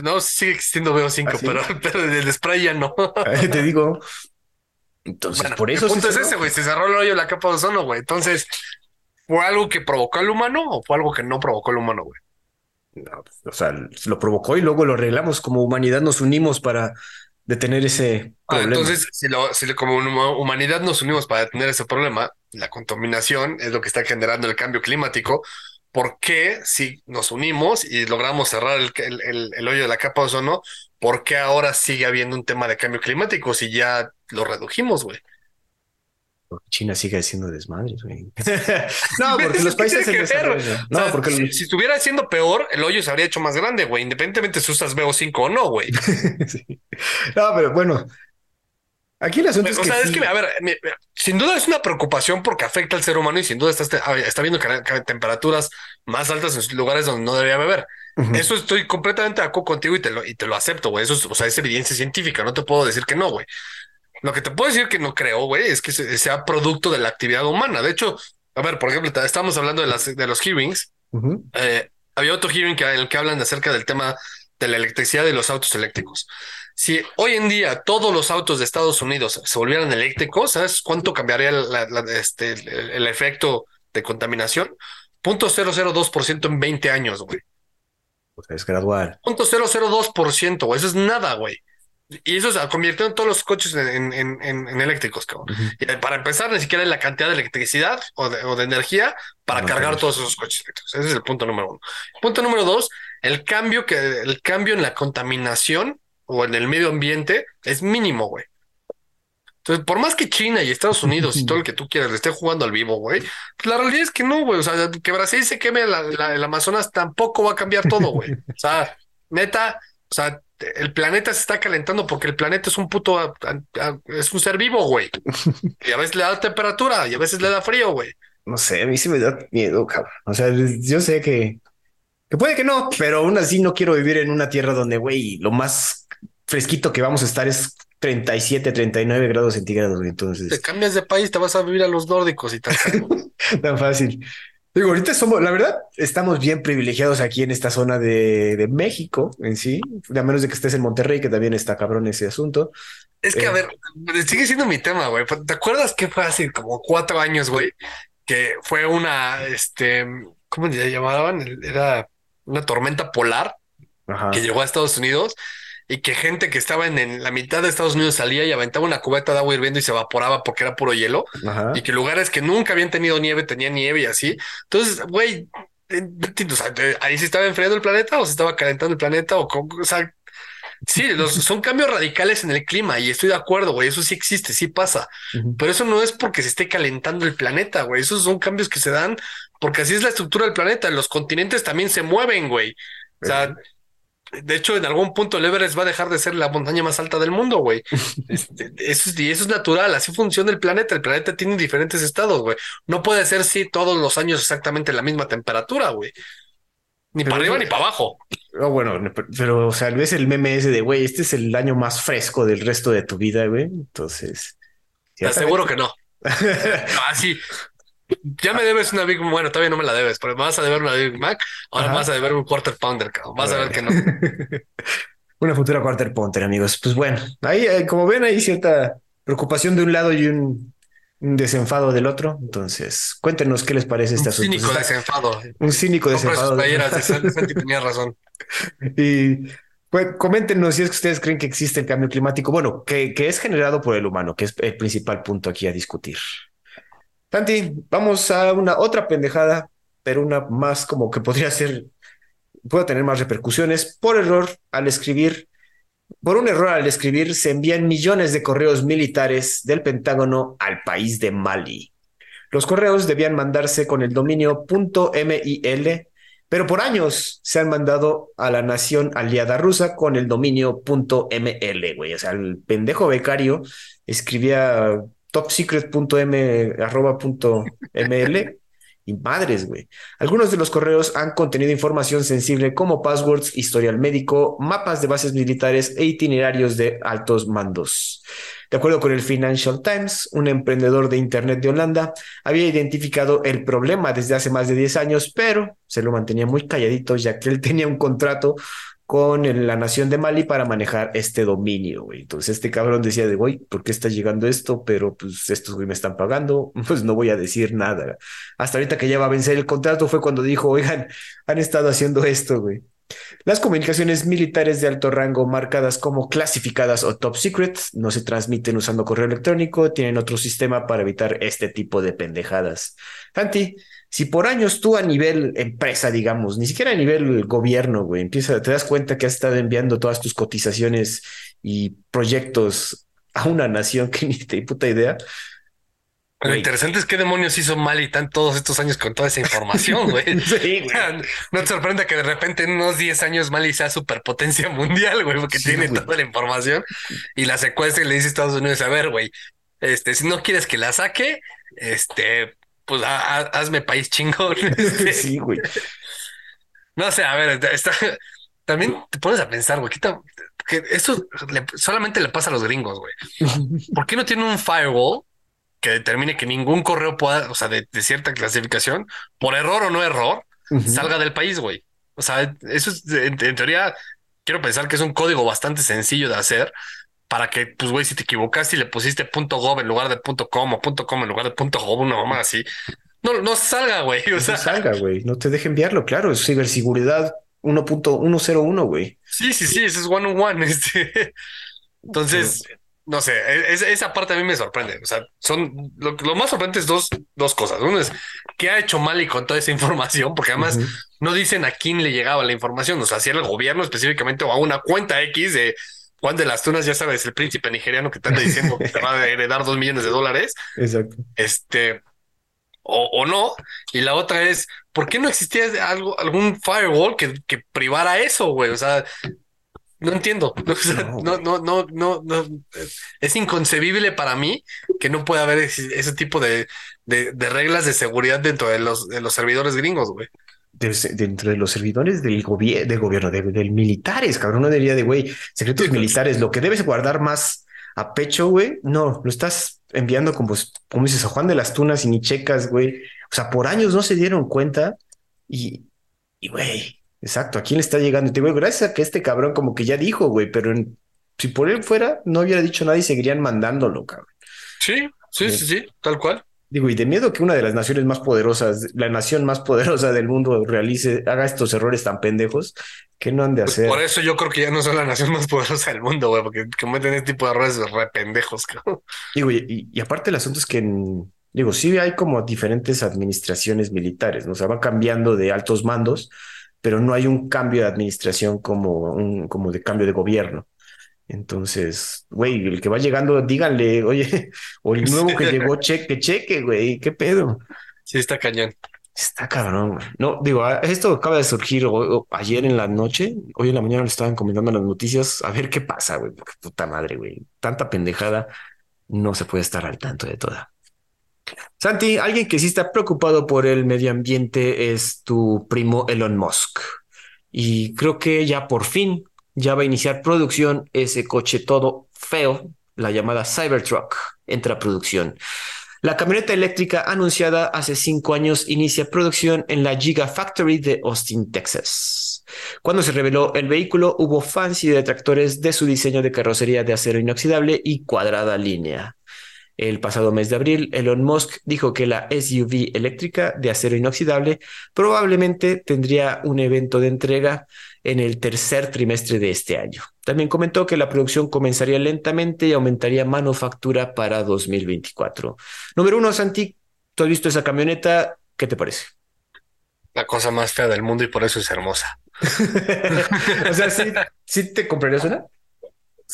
No, sigue existiendo BO5, ¿Ah, pero, pero el spray ya no. Te digo. Entonces, por eso. El punto es ese, güey. Se cerró el hoyo la capa de ozono, güey. Entonces, ¿fue algo que provocó al humano o fue algo que no provocó al humano, güey? No, o sea, lo provocó y luego lo arreglamos. Como humanidad nos unimos para detener ese ah, problema. entonces, si, lo, si como humanidad nos unimos para detener ese problema, la contaminación es lo que está generando el cambio climático. ¿Por qué si nos unimos y logramos cerrar el, el, el, hoyo de la capa de ozono, por qué ahora sigue habiendo un tema de cambio climático si ya lo redujimos, güey? China sigue haciendo desmadres, güey. no, porque los países No, porque si, estuviera haciendo peor, el hoyo se habría hecho más grande, güey, independientemente si usas BO5 o no, güey. No, pero bueno. Aquí el asunto es que. O sea, es que, a ver, sin duda es una preocupación porque afecta al ser humano y sin duda está, está viendo temperaturas más altas en lugares donde no debería beber. Eso estoy completamente de acuerdo contigo y te lo, y te lo acepto, güey. Eso es, o sea, es evidencia científica. No te puedo decir que no, güey. Lo que te puedo decir que no creo, güey, es que sea producto de la actividad humana. De hecho, a ver, por ejemplo, estamos hablando de, las, de los hearings. Eh, había otro hearing que, en el que hablan acerca del tema de la electricidad y los autos eléctricos. Si hoy en día todos los autos de Estados Unidos se volvieran eléctricos, ¿sabes cuánto cambiaría este, el, efecto de contaminación? Punto .002% en 20 años, güey. Sea, es gradual. Punto .002%, güey. Eso es nada, güey. Y eso se convirtió en todos los coches en, en, eléctricos, cabrón. Y para empezar, ni siquiera hay la cantidad de electricidad o de, energía para cargar todos esos coches eléctricos. Ese es el punto número uno. Punto número dos, el cambio que el cambio en la contaminación o en el medio ambiente es mínimo, güey. Entonces, por más que China y Estados Unidos y todo el que tú quieras le esté jugando al vivo, güey, pues la realidad es que no, güey. O sea, que Brasil se queme el Amazonas tampoco va a cambiar todo, güey. O sea, neta, o sea, el planeta se está calentando porque el planeta es un puto, es un ser vivo, güey. Y a veces le da temperatura y a veces le da frío, güey. No sé, a mí sí me da miedo, cabrón. O sea, yo sé que, que puede que no, pero aún así no quiero vivir en una tierra donde, güey, lo más fresquito que vamos a estar es 37, 39 grados centígrados. Entonces, te cambias de país, te vas a vivir a los nórdicos y tal. Tan fácil. Digo, ahorita somos, la verdad, estamos bien privilegiados aquí en esta zona de, México en sí, a menos de que estés en Monterrey, que también está cabrón ese asunto. Es que, a eh, ver, sigue siendo mi tema, güey. ¿Te acuerdas que fue hace como cuatro años, güey? Que fue una, este, ¿cómo le llamaban? Era una tormenta polar que llegó a Estados Unidos y que gente que estaba en, la mitad de Estados Unidos salía y aventaba una cubeta de agua hirviendo y se evaporaba porque era puro hielo y que lugares que nunca habían tenido nieve tenían nieve y así. Entonces, güey, eh, eh, ahí se estaba enfriando el planeta o se estaba calentando el planeta o, o sea, sí, son cambios radicales en el clima y estoy de acuerdo, güey, eso sí existe, sí pasa, pero eso no es porque se esté calentando el planeta, güey, esos son cambios que se dan porque así es la estructura del planeta, los continentes también se mueven, güey. O sea, de hecho, en algún punto el Everest va a dejar de ser la montaña más alta del mundo, güey. Este, eso, y eso es natural, así funciona el planeta. El planeta tiene diferentes estados, güey. No puede ser, sí, todos los años exactamente la misma temperatura, güey. Ni para arriba ni para abajo. No, bueno, pero, o sea, ves el meme ese de, güey, este es el año más fresco del resto de tu vida, güey. Entonces... Te aseguro que no. Así, ya me debes una Big Mac. Bueno, todavía no me la debes, pero vas a deber una Big Mac. Ahora vas a deber un Quarter Pounder, cabrón. Vas a ver que no. una futura Quarter Pounder, amigos. Pues bueno, ahí, eh, como ven, hay cierta preocupación de un lado y un, desenfado del otro. Entonces, cuéntenos qué les parece este asunto. Un cínico desenfado. Un cínico desenfado. de tenía razón. Y pues, coméntenos si es que ustedes creen que existe el cambio climático, bueno, que, que es generado por el humano, que es el principal punto aquí a discutir. Santi, vamos a una otra pendejada, pero una más como que podría ser, puede tener más repercusiones por error al escribir Por un error al escribir, se envían millones de correos militares del Pentágono al país de Mali. Los correos debían mandarse con el dominio .mil, pero por años se han mandado a la nación aliada rusa con el dominio .ml, güey. O sea, el pendejo becario escribía topsecret.m.ml y madres, güey. Algunos de los correos han contenido información sensible como passwords, historial médico, mapas de bases militares e itinerarios de altos mandos. De acuerdo con el Financial Times, un emprendedor de Internet de Holanda había identificado el problema desde hace más de 10 años, pero se lo mantenía muy calladito ya que él tenía un contrato con la nación de Mali para manejar este dominio. Entonces este cabrón decía de, güey, ¿por qué está llegando esto? Pero pues estos güey me están pagando, pues no voy a decir nada. Hasta ahorita que ya va a vencer el contrato fue cuando dijo, oigan, han estado haciendo esto, güey. Las comunicaciones militares de alto rango marcadas como clasificadas o top secret no se transmiten usando correo electrónico, tienen otro sistema para evitar este tipo de pendejadas. Santi, si por años tú a nivel empresa, digamos, ni siquiera a nivel gobierno, güey, empieza, te das cuenta que has estado enviando todas tus cotizaciones y proyectos a una nación que ni te puta idea. Lo interesante es qué demonios hizo mal y tan todos estos años con toda esa información, güey. sí, güey. No te sorprenda que de repente en unos 10 años Mali sea superpotencia mundial, güey, porque tiene toda la información y la secuestra y le dice a Estados Unidos, a ver, güey, este, si no quieres que la saque, este, pues hazme país chingón. Este. sí, güey. No sé, a ver, está, también te pones a pensar, güey, que esto solamente le pasa a los gringos, güey. ¿Por qué no tiene un firewall que determine que ningún correo pueda, o sea, de, cierta clasificación, por error o no error, salga del país, güey? O sea, eso es, en, teoría, quiero pensar que es un código bastante sencillo de hacer para que, pues, güey, si te equivocaste y le pusiste .gov en lugar de .com o .com en lugar de .gov, una mamá así, no, no salga, güey. O sea, no salga, güey. No te deje enviarlo, claro. Es ciberseguridad 1.101, güey. Sí, sí, sí, ese es one on one. Este. Entonces, no sé, e, esa parte a mí me sorprende. O sea, son lo, más sorprendente es dos, dos cosas. Uno es qué ha hecho Mali con toda esa información, porque además no dicen a quién le llegaba la información. O sea, si era el gobierno específicamente o a una cuenta X de Juan de las Tunas, ya sabes, el príncipe nigeriano que te anda diciendo que te va a heredar dos millones de dólares. Exacto. Este, o, no. Y la otra es, ¿por qué no existía algo, algún firewall que, que privara eso, güey? O sea, no entiendo. no, no, no, no, no, Es inconcebible para mí que no pueda haber ese, tipo de, de, de, reglas de seguridad dentro de los, de los servidores gringos, güey dentro de los servidores del, del gobierno, del militares, cabrón, no diría de, güey, secretos militares, lo que debes guardar más a pecho, güey, no, lo estás enviando como, como dices, a Juan de las Tunas y ni checas, güey. O sea, por años no se dieron cuenta y, y güey, exacto, ¿a quién le está llegando? Y te digo, gracias a que este cabrón como que ya dijo, güey, pero si por él fuera, no hubiera dicho nada y seguirían mandándolo, cabrón. Sí, sí, sí, sí, tal cual. Digo, y de miedo que una de las naciones más poderosas, la nación más poderosa del mundo realice, haga estos errores tan pendejos, que no han de pues hacer? por eso yo creo que ya no son la nación más poderosa del mundo, güey, porque cometen este tipo de errores re pendejos, cabrón. Digo, y, y, aparte el asunto es que, digo, sí hay como diferentes administraciones militares, ¿no? O sea, va cambiando de altos mandos, pero no hay un cambio de administración como un, como de cambio de gobierno. Entonces, güey, el que va llegando, díganle, oye, o el nuevo que llegó, cheque, cheque, güey, qué pedo. Sí, está cañón. Está cabrón, güey. No, digo, ah, esto acaba de surgir ayer en la noche, hoy en la mañana le estaban comentando las noticias, a ver qué pasa, güey, porque puta madre, güey. Tanta pendejada, no se puede estar al tanto de toda. Santi, alguien que sí está preocupado por el medio ambiente es tu primo Elon Musk. Y creo que ya por fin ya va a iniciar producción ese coche todo feo, la llamada Cybertruck, entra a producción. La camioneta eléctrica anunciada hace cinco años inicia producción en la Gigafactory de Austin, Texas. Cuando se reveló el vehículo, hubo fans y detractores de su diseño de carrocería de acero inoxidable y cuadrada línea. El pasado mes de abril, Elon Musk dijo que la SUV eléctrica de acero inoxidable probablemente tendría un evento de entrega en el tercer trimestre de este año. También comentó que la producción comenzaría lentamente y aumentaría manufactura para 2024. Número uno, Santi, tú has visto esa camioneta, ¿qué te parece? La cosa más fea del mundo y por eso es hermosa. o sea, ¿sí, ¿sí te comprarías una?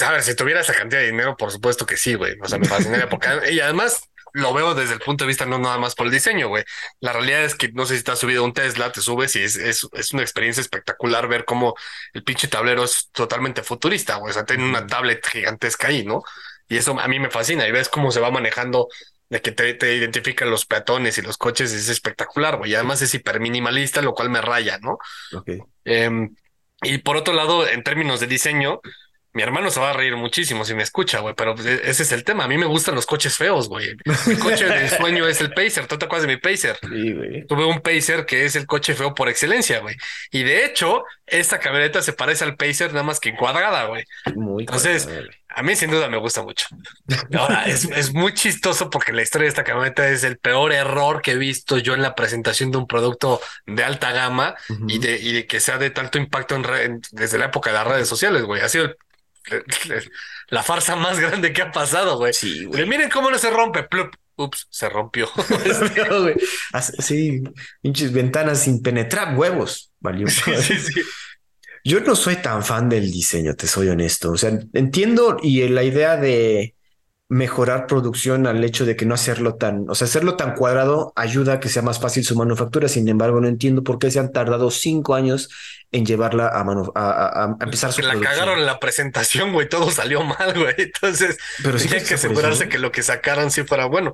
A ver, si tuviera esa cantidad de dinero, por supuesto que sí, güey. O sea, me fascinaría porque y además lo veo desde el punto de vista no nada más por el diseño, güey. La realidad es que no sé si te has subido un Tesla, te subes y es, es, es una experiencia espectacular ver cómo el pinche tablero es totalmente futurista, güey. O sea, tiene una tablet gigantesca ahí, ¿no? Y eso a mí me fascina y ves cómo se va manejando de que te, te identifican los peatones y los coches es espectacular, güey. Y además es hiper minimalista, lo cual me raya, ¿no? Ok. Em, y por otro lado, en términos de diseño, mi hermano se va a reír muchísimo si me escucha, güey, pero e-, ese es el tema. A mí me gustan los coches feos, güey. Mi coche de sueño es el Pacer. ¿Tú te acuerdas de mi Pacer? Sí, güey. Tuve un Pacer que es el coche feo por excelencia, güey. Y de hecho, esta camioneta se parece al Pacer nada más que cuadrada, güey. Muy Entonces, a mí sin duda me gusta mucho. Ahora, es, es muy chistoso porque la historia de esta camioneta es el peor error que he visto yo en la presentación de un producto de alta gama y, de, y de que sea de tanto impacto en re- desde la época de las redes sociales, güey. Ha sido el- la farsa más grande que ha pasado, güey. Sí, güey. Miren cómo no se rompe. Plup. Ups, se rompió. Sí, pinches ventanas sin penetrar huevos. Valió. sí, sí, sí. Yo no soy tan fan del diseño, te soy honesto. O sea, entiendo y la idea de mejorar producción al hecho de que no hacerlo tan, o sea, hacerlo tan cuadrado ayuda a que sea más fácil su manufactura. Sin embargo, no entiendo por qué se han tardado cinco años en llevarla a, manu- a, a- a empezar su la producción. cagaron en la presentación, güey. Todo salió mal, güey. Entonces, Pero sí Tenían que asegurarse que lo que sacaran sí fuera bueno.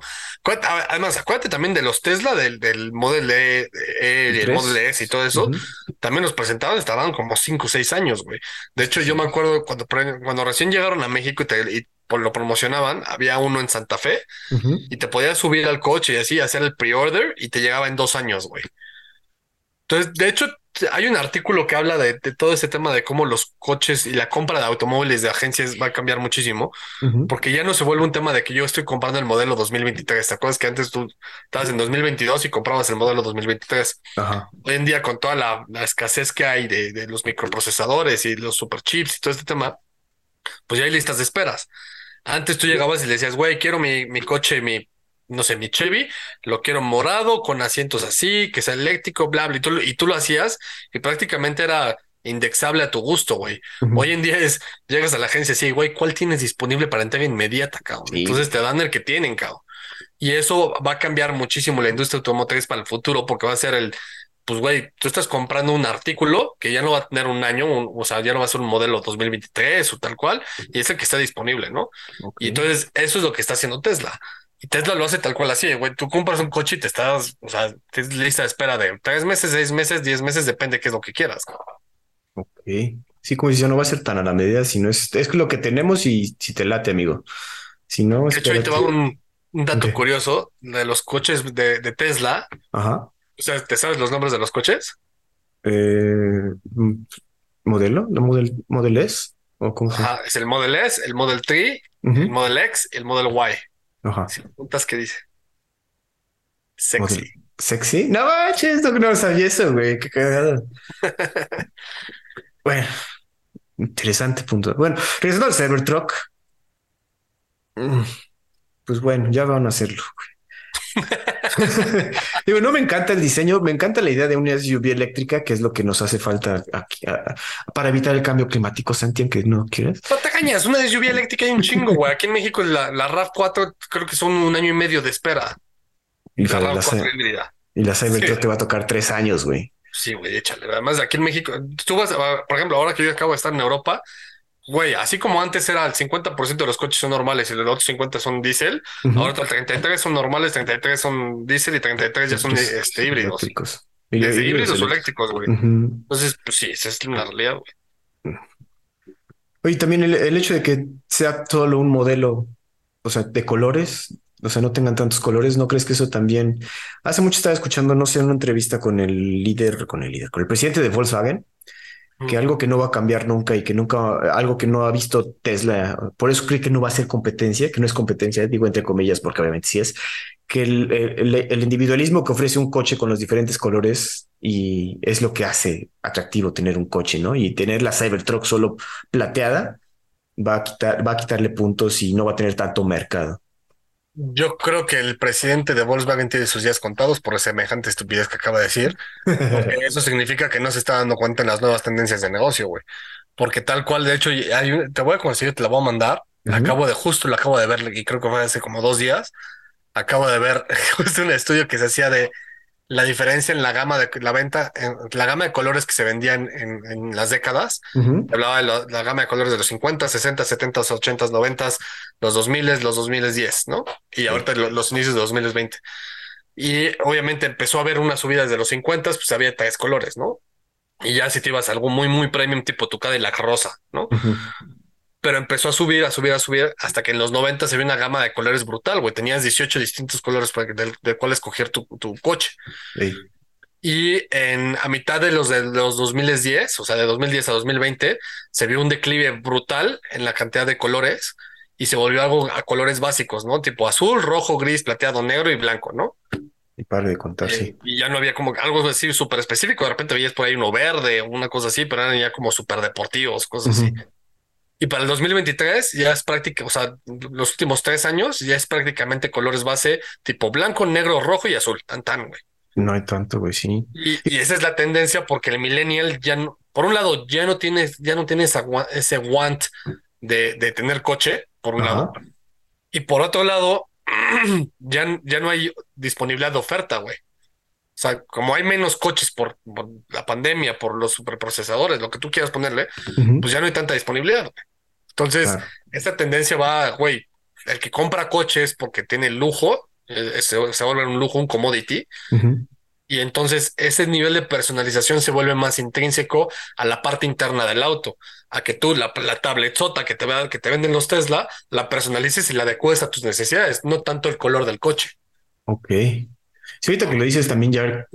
Además, acuérdate también de los Tesla, del, del Model E, E, el. Model S y todo eso. También los presentaban, estaban como 5 o 6 años, güey. De hecho, yo me acuerdo cuando, cuando recién llegaron a México y, te- y lo promocionaban, había uno en Santa Fe y te podías subir al coche y así hacer el pre-order y te llegaba en dos años, güey. Entonces, de hecho, hay un artículo que habla de, de todo ese tema de cómo los coches y la compra de automóviles de agencias va a cambiar muchísimo porque ya no se vuelve un tema de que yo estoy comprando el modelo 2023. ¿Te acuerdas que antes tú estabas en 2022 y comprabas el modelo 2023? Ajá. Hoy en día, con toda la, la escasez que hay de, de los microprocesadores y los superchips y todo este tema, pues ya hay listas de esperas. Antes tú llegabas y le decías, güey, quiero mi, mi coche, mi, no sé, mi Chevy, lo quiero morado, con asientos así, que sea eléctrico, bla, bla, y tú, lo- y tú lo hacías y prácticamente era indexable a tu gusto, güey. Hoy en día es, llegas a la agencia así, güey, ¿cuál tienes disponible para entrega inmediata, cabrón? Sí. Entonces te dan el que tienen, cabrón. Y eso va a cambiar muchísimo la industria automotriz para el futuro porque va a ser el, pues, güey, tú estás comprando un artículo que ya no va a tener un año, un- o sea, ya no va a ser un modelo 2023 o tal cual, y es el que está disponible, ¿no? Y entonces eso es lo que está haciendo Tesla. Y Tesla lo hace tal cual así, güey. Tú compras un coche y te estás, o sea, tienes lista de espera de tres meses, seis meses, diez meses, depende qué es lo que quieras. Ok. Sí, como dice, no va a ser tan a la medida, sino es, es lo que tenemos y si te late, amigo. Si no, De hecho, ahí te va un, un dato curioso de los coches de, de Tesla. Ajá. O sea, ¿te sabes los nombres de los coches? Eh, mm, ¿modelo? ¿La model, model S? ¿O cómo se? Ajá, es el Model S, el Model 3, Ujú. el Model X y el Model Y. Ajá. Si preguntas qué dice. Sexy. Model- ¿Sexy? No manches, no, no sabía eso, güey. Qué cagado. Bueno, interesante punto. Bueno, regresando al Cybertruck. Mm, Pues bueno, ya van a hacerlo. güey. Digo, no me encanta el diseño, me encanta la idea de una SUV eléctrica, que es lo que nos hace falta aquí, a- para evitar el cambio climático. Santiago, que no quieres. No te cañas, una SUV eléctrica hay un chingo, güey. Aquí en México la, la RAV4 creo que son un año y medio de espera. Y La la, la, RAV4 híbrida. y la Cybertruck Sí. te va a tocar tres años, güey. Sí, güey, échale. Además, aquí en México, tú vas, a- por ejemplo, ahora que yo acabo de estar en Europa, güey, así como antes era el 50% de los coches son normales y los otros 50 son diésel, Ujú. ahora el 33 son normales, 33 son diésel y 33 ya son Pues, este, híbridos. eléctricos. Y- Desde y- híbridos o eléctricos. güey. Entonces, pues sí, esa es la realidad, güey. Oye, también el, el hecho de que sea solo un modelo, o sea, de colores, o sea, no tengan tantos colores, ¿no crees que eso también? Hace mucho estaba escuchando, no sé, una entrevista con el líder, con el líder, con el presidente de Volkswagen, que algo que no va a cambiar nunca y que nunca, algo que no ha visto Tesla, por eso cree que no va a ser competencia, que no es competencia, digo entre comillas, porque obviamente sí es, que el, el- el individualismo que ofrece un coche con los diferentes colores y es lo que hace atractivo tener un coche, ¿no? Y tener la Cybertruck solo plateada va a quitar, va a quitarle puntos y no va a tener tanto mercado. Yo creo que el presidente de Volkswagen tiene sus días contados por semejante estupidez que acaba de decir. Porque eso significa que no se está dando cuenta en las nuevas tendencias de negocio, güey. porque tal cual, de hecho, te voy a conseguir, te la voy a mandar. Acabo de, justo lo acabo de ver, y creo que fue hace como dos días. Acabo de ver justo un estudio que se hacía de la diferencia en la gama de la venta, en la gama de colores que se vendían en, las décadas. Hablaba de la gama de colores de los 50, 60, 70, 80, 90, los 2000, los 2010, ¿no? Y ahorita los inicios de 2020. Y obviamente empezó a haber unas subidas de los 50, pues había tres colores, ¿no? Y ya si te ibas a algo muy, muy premium, tipo tu la rosa, ¿no? Pero empezó a subir, a subir, a subir, hasta que en los 90 se vio una gama de colores brutal, güey. Tenías 18 distintos colores de, de cuál escoger tu, tu coche. Y en a mitad de los de los 2010, o sea, de 2010 a 2020, se vio un declive brutal en la cantidad de colores y se volvió algo a colores básicos, ¿no? Tipo azul, rojo, gris, plateado, negro y blanco, ¿no? Y para de contar, sí. Eh, y ya no había como algo así súper específico. De repente veías por ahí uno verde, una cosa así, pero eran ya como súper deportivos, cosas así. Y para el 2023 ya es práctica, o sea, los últimos tres años ya es prácticamente colores base tipo blanco, negro, rojo y azul. Tan tan, güey. No hay tanto, güey, sí. Y, esa es la tendencia porque el millennial ya no, por un lado, ya no tiene, ya no tiene ese want de, de tener coche, por un lado. Y por otro lado, ya, ya no hay disponibilidad de oferta, güey. O sea, como hay menos coches por, la pandemia, por los superprocesadores, lo que tú quieras ponerle, pues ya no hay tanta disponibilidad. Entonces, esta tendencia va, güey, el que compra coches porque tiene lujo, eh, se, se, vuelve un lujo, un commodity, y entonces ese nivel de personalización se vuelve más intrínseco a la parte interna del auto, a que tú la, la tabletota que te, que te venden los Tesla, la personalices y la adecues a tus necesidades, no tanto el color del coche. Ok. Sí, ahorita que lo dices también ya...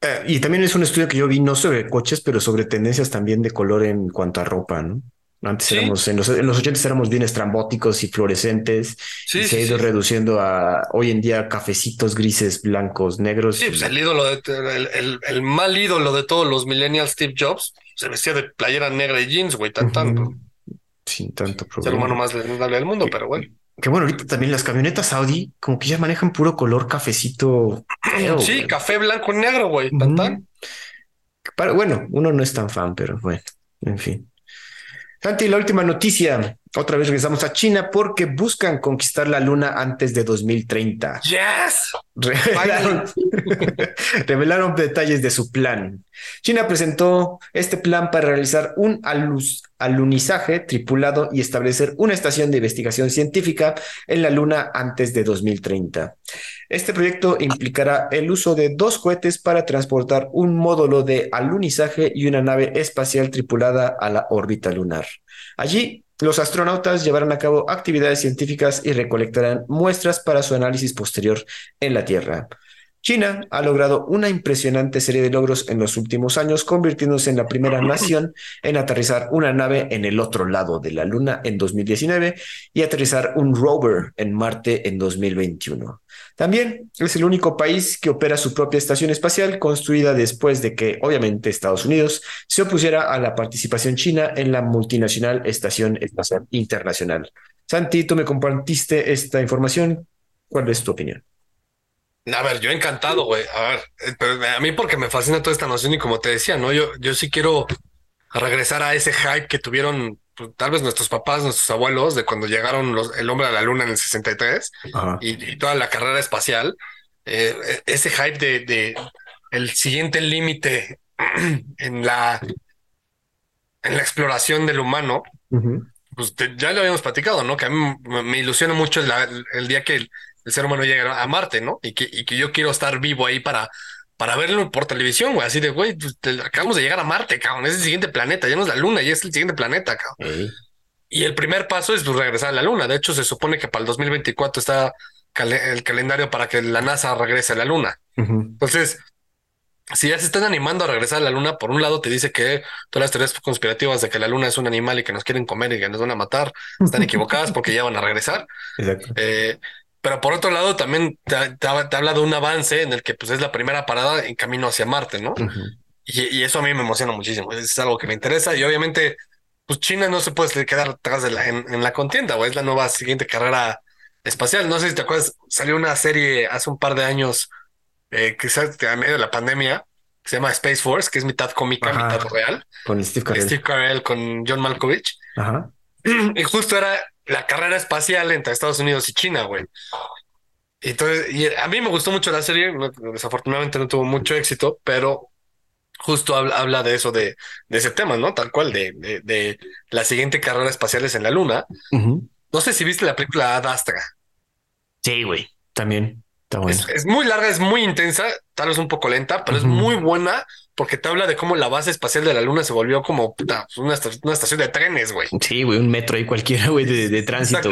Eh, y también es un estudio que yo vi, no sobre coches, pero sobre tendencias también de color en cuanto a ropa, ¿no? Antes éramos, en los, en los 80 éramos bien estrambóticos y fluorescentes. y se ha ido reduciendo a hoy en día cafecitos grises, blancos, negros. Sí, pues el ídolo, de, el, el, mal ídolo de todos los millennials, Steve Jobs, se vestía de playera negra y jeans, güey, tan, tan. Sin tanto problema. Ser humano más dable del mundo, pero bueno. Que bueno, ahorita también las camionetas Audi como que ya manejan puro color cafecito. sí, café blanco y negro, güey, tan, tan. bueno, uno no es tan fan, pero bueno, en fin. Santi, la última noticia. Otra vez regresamos a China porque buscan conquistar la luna antes de 2030. Yes. Revelaron, detalles de su plan. China presentó este plan para realizar un alunizaje tripulado y establecer una estación de investigación científica en la luna antes de 2030. Este proyecto implicará el uso de dos cohetes para transportar un módulo de alunizaje y una nave espacial tripulada a la órbita lunar. Allí, los astronautas llevarán a cabo actividades científicas y recolectarán muestras para su análisis posterior en la Tierra. China ha logrado una impresionante serie de logros en los últimos años, convirtiéndose en la primera nación en aterrizar una nave en el otro lado de la Luna en 2019 y aterrizar un rover en Marte en 2021. También es el único país que opera su propia estación espacial, construida después de que, obviamente, Estados Unidos se opusiera a la participación china en la multinacional Estación Espacial Internacional. Santi, tú me compartiste esta información. ¿Cuál es tu opinión? A ver, yo encantado, güey. A ver, eh, a mí porque me fascina toda esta noción y como te decía, ¿no? Yo, yo sí quiero regresar a ese hype que tuvieron pues, tal vez nuestros papás, nuestros abuelos, de cuando llegaron los, el hombre a la luna en el 63 y, y, toda la carrera espacial, eh, e, ese hype de, de el siguiente límite en la, en la exploración del humano, pues ya lo habíamos platicado, ¿no? Que a mí me ilusiona mucho el día que el, ser humano llega a Marte, ¿no? Y que, y que yo quiero estar vivo ahí para, para verlo por televisión, güey. Así de, güey, pues, acabamos de llegar a Marte, cabrón. Es el siguiente planeta, ya no es la Luna, ya es el siguiente planeta, cabrón. Y el primer paso es pues, regresar a la Luna. De hecho, se supone que para el 2024 está el calendario para que la NASA regrese a la Luna. Entonces, si ya se están animando a regresar a la Luna, por un lado te dice que todas las teorías conspirativas de que la Luna es un animal y que nos quieren comer y que nos van a matar están equivocadas porque ya van a regresar. Exacto. Eh, pero por otro lado, también te, habla de un avance en el que pues es la primera parada en camino hacia Marte, ¿no? y, eso a mí me emociona muchísimo. Es algo que me interesa. Y obviamente, pues China no se puede quedar atrás de la, en, la contienda, o es la nueva siguiente carrera espacial. No sé si te acuerdas, salió una serie hace un par de años, eh, quizás a medio de la pandemia, se llama Space Force, que es mitad cómica, mitad real. Con Steve Carell. Steve Carell con John Malkovich. Ajá. Y justo era la carrera espacial entre Estados Unidos y China, güey. Entonces, y a mí me gustó mucho la serie, desafortunadamente no tuvo mucho éxito, pero justo habla, de eso, de, de, ese tema, ¿no? Tal cual, de, de, la siguiente carrera espacial en la Luna. No sé si viste la película Ad Astra. Sí, güey, también. Está bueno. es, muy larga, es muy intensa, tal vez un poco lenta, pero es muy buena porque te habla de cómo la base espacial de la Luna se volvió como una, estación de trenes, güey. Sí, güey, un metro ahí cualquiera, güey, de, tránsito.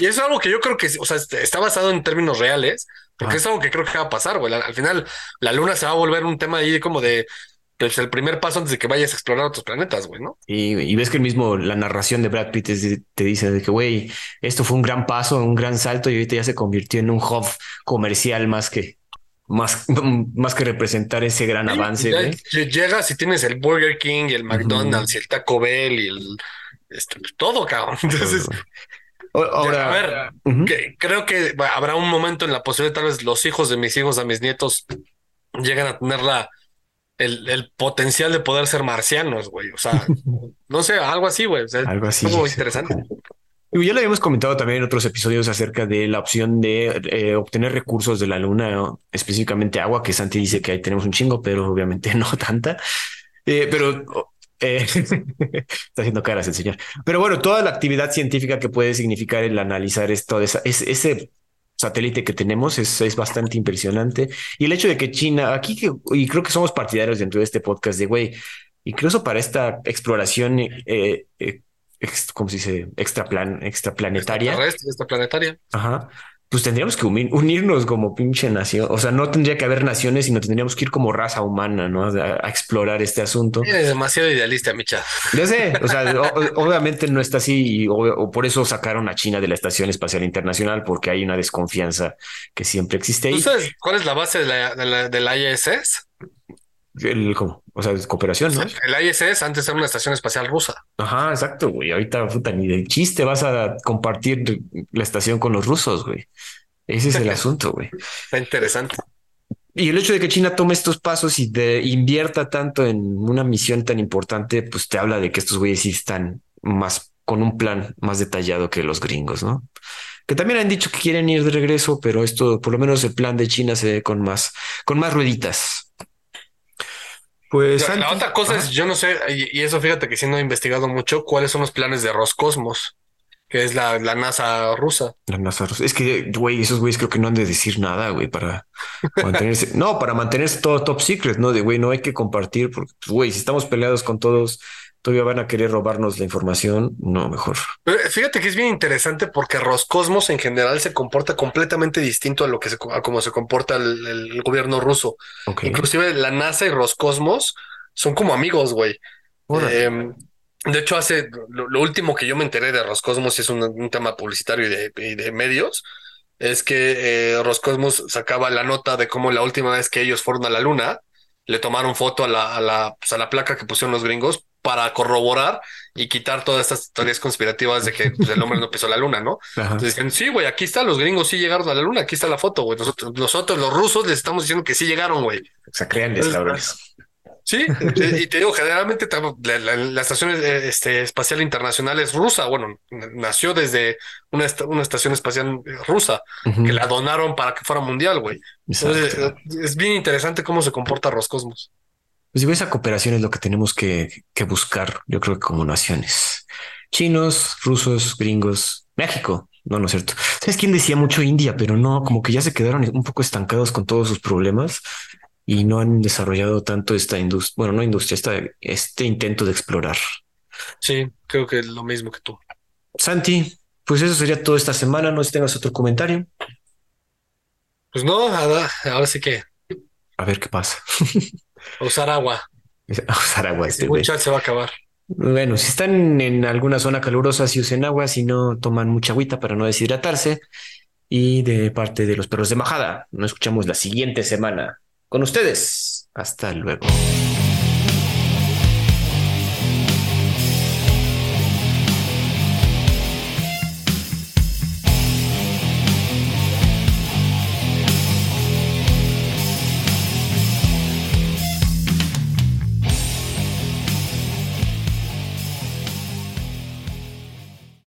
Y eso es algo que yo creo que, o sea, está basado en términos reales, porque es algo que creo que va a pasar, güey. Al final, la luna se va a volver un tema ahí como de pues, el primer paso antes de que vayas a explorar otros planetas, güey, ¿no? Y, y ves que el mismo, la narración de Brad Pitt te dice de que, güey, esto fue un gran paso, un gran salto y ahorita ya se convirtió en un hub comercial más que, más, más que representar ese gran avance. güey. Llegas y tienes el Burger King y el McDonald's y el Taco Bell y el este, pues, todo, cabrón. Entonces, Ahora, a ver, creo que habrá un momento en la posibilidad, tal vez los hijos de mis hijos, a mis nietos, llegan a tener la, el, potencial de poder ser marcianos, güey. O sea, no sé, algo así, güey. algo así. Algo interesante. Ya lo habíamos comentado también en otros episodios acerca de la opción de eh, obtener recursos de la luna, específicamente agua, que Santi dice que ahí tenemos un chingo, pero obviamente no tanta. Eh, pero eh, está haciendo caras el señor. Pero bueno, toda la actividad científica que puede significar el analizar esto, es, ese satélite que tenemos es, es, bastante impresionante. Y el hecho de que China, aquí, que, y creo que somos partidarios dentro de este podcast de, güey, incluso para esta exploración, ¿cómo se dice? Extraplan, extraplanetaria. Extraplanetaria. Ajá pues tendríamos que unirnos como pinche nación. O sea, no tendría que haber naciones, sino tendríamos que ir como raza humana, ¿no? A, explorar este asunto. Es demasiado idealista, Micha. Ya sé, o sea, obviamente no está así y o, por eso sacaron a China de la Estación Espacial Internacional, porque hay una desconfianza que siempre existe. ¿Tú sabes cuál es la base de la, de la, ISS? El, ¿cómo? O sea, cooperación, ¿no? El ISS antes era una estación espacial rusa. Ajá, exacto, güey. Ahorita, puta, ni de chiste vas a compartir la estación con los rusos, güey. Ese es el asunto, güey. Está interesante. Y el hecho de que China tome estos pasos y de invierta tanto en una misión tan importante, pues te habla de que estos güeyes sí están más con un plan más detallado que los gringos, ¿no? Que también han dicho que quieren ir de regreso, pero esto, por lo menos el plan de China se ve con más, con más rueditas. Pues la, otra cosa es, yo no sé, y, eso fíjate que si no he investigado mucho, cuáles son los planes de Roscosmos, que es la, la NASA rusa. La NASA rusa. Es que, güey, esos güeyes creo que no han de decir nada, güey, para mantenerse. no, para mantenerse todo top secret, ¿no? De, güey, no hay que compartir, porque, pues, güey, si estamos peleados con todos, todavía van a querer robarnos la información. No, mejor. Pero fíjate que es bien interesante porque Roscosmos en general se comporta completamente distinto a lo que se, a cómo se comporta el, gobierno ruso. Inclusive la NASA y Roscosmos son como amigos, güey. Em, de hecho, hace lo, último que yo me enteré de Roscosmos es un, tema publicitario y de, medios. Es que eh, Roscosmos sacaba la nota de cómo la última vez que ellos fueron a la luna, le tomaron foto a la, a la, pues, a la placa que pusieron los gringos para corroborar y quitar todas estas teorías conspirativas de que pues, el hombre no pisó la luna, ¿no? Entonces dicen, sí, güey, aquí está, los gringos sí llegaron a la luna, aquí está la foto, güey. Nosotros, nosotros los rusos les estamos diciendo que sí llegaron, güey. O sea, créanles, cabrones. Sí, y te digo, generalmente la, estación eh, este, espacial internacional es rusa. Bueno, nació desde una, una estación espacial rusa que la donaron para que fuera mundial, güey. Entonces, es bien interesante cómo se comporta Roscosmos. Pues digo, esa cooperación es lo que tenemos que, que buscar, yo creo que como naciones. Chinos, rusos, gringos, México. No, no es cierto. ¿Sabes quién decía mucho India? Pero no, como que ya se quedaron un poco estancados con todos sus problemas y no han desarrollado tanto esta industria, bueno, no industria, esta, este intento de explorar. Sí, creo que es lo mismo que tú. Santi, pues eso sería todo esta semana. No sé si tengas otro comentario. Pues no, ahora, ahora sí que. A ver qué pasa. usar agua. usar agua. Este mucho se va a acabar. Bueno, si están en alguna zona calurosa, si usen agua, si no, toman mucha agüita para no deshidratarse. Y de parte de los perros de majada, nos escuchamos la siguiente semana con ustedes. Hasta luego.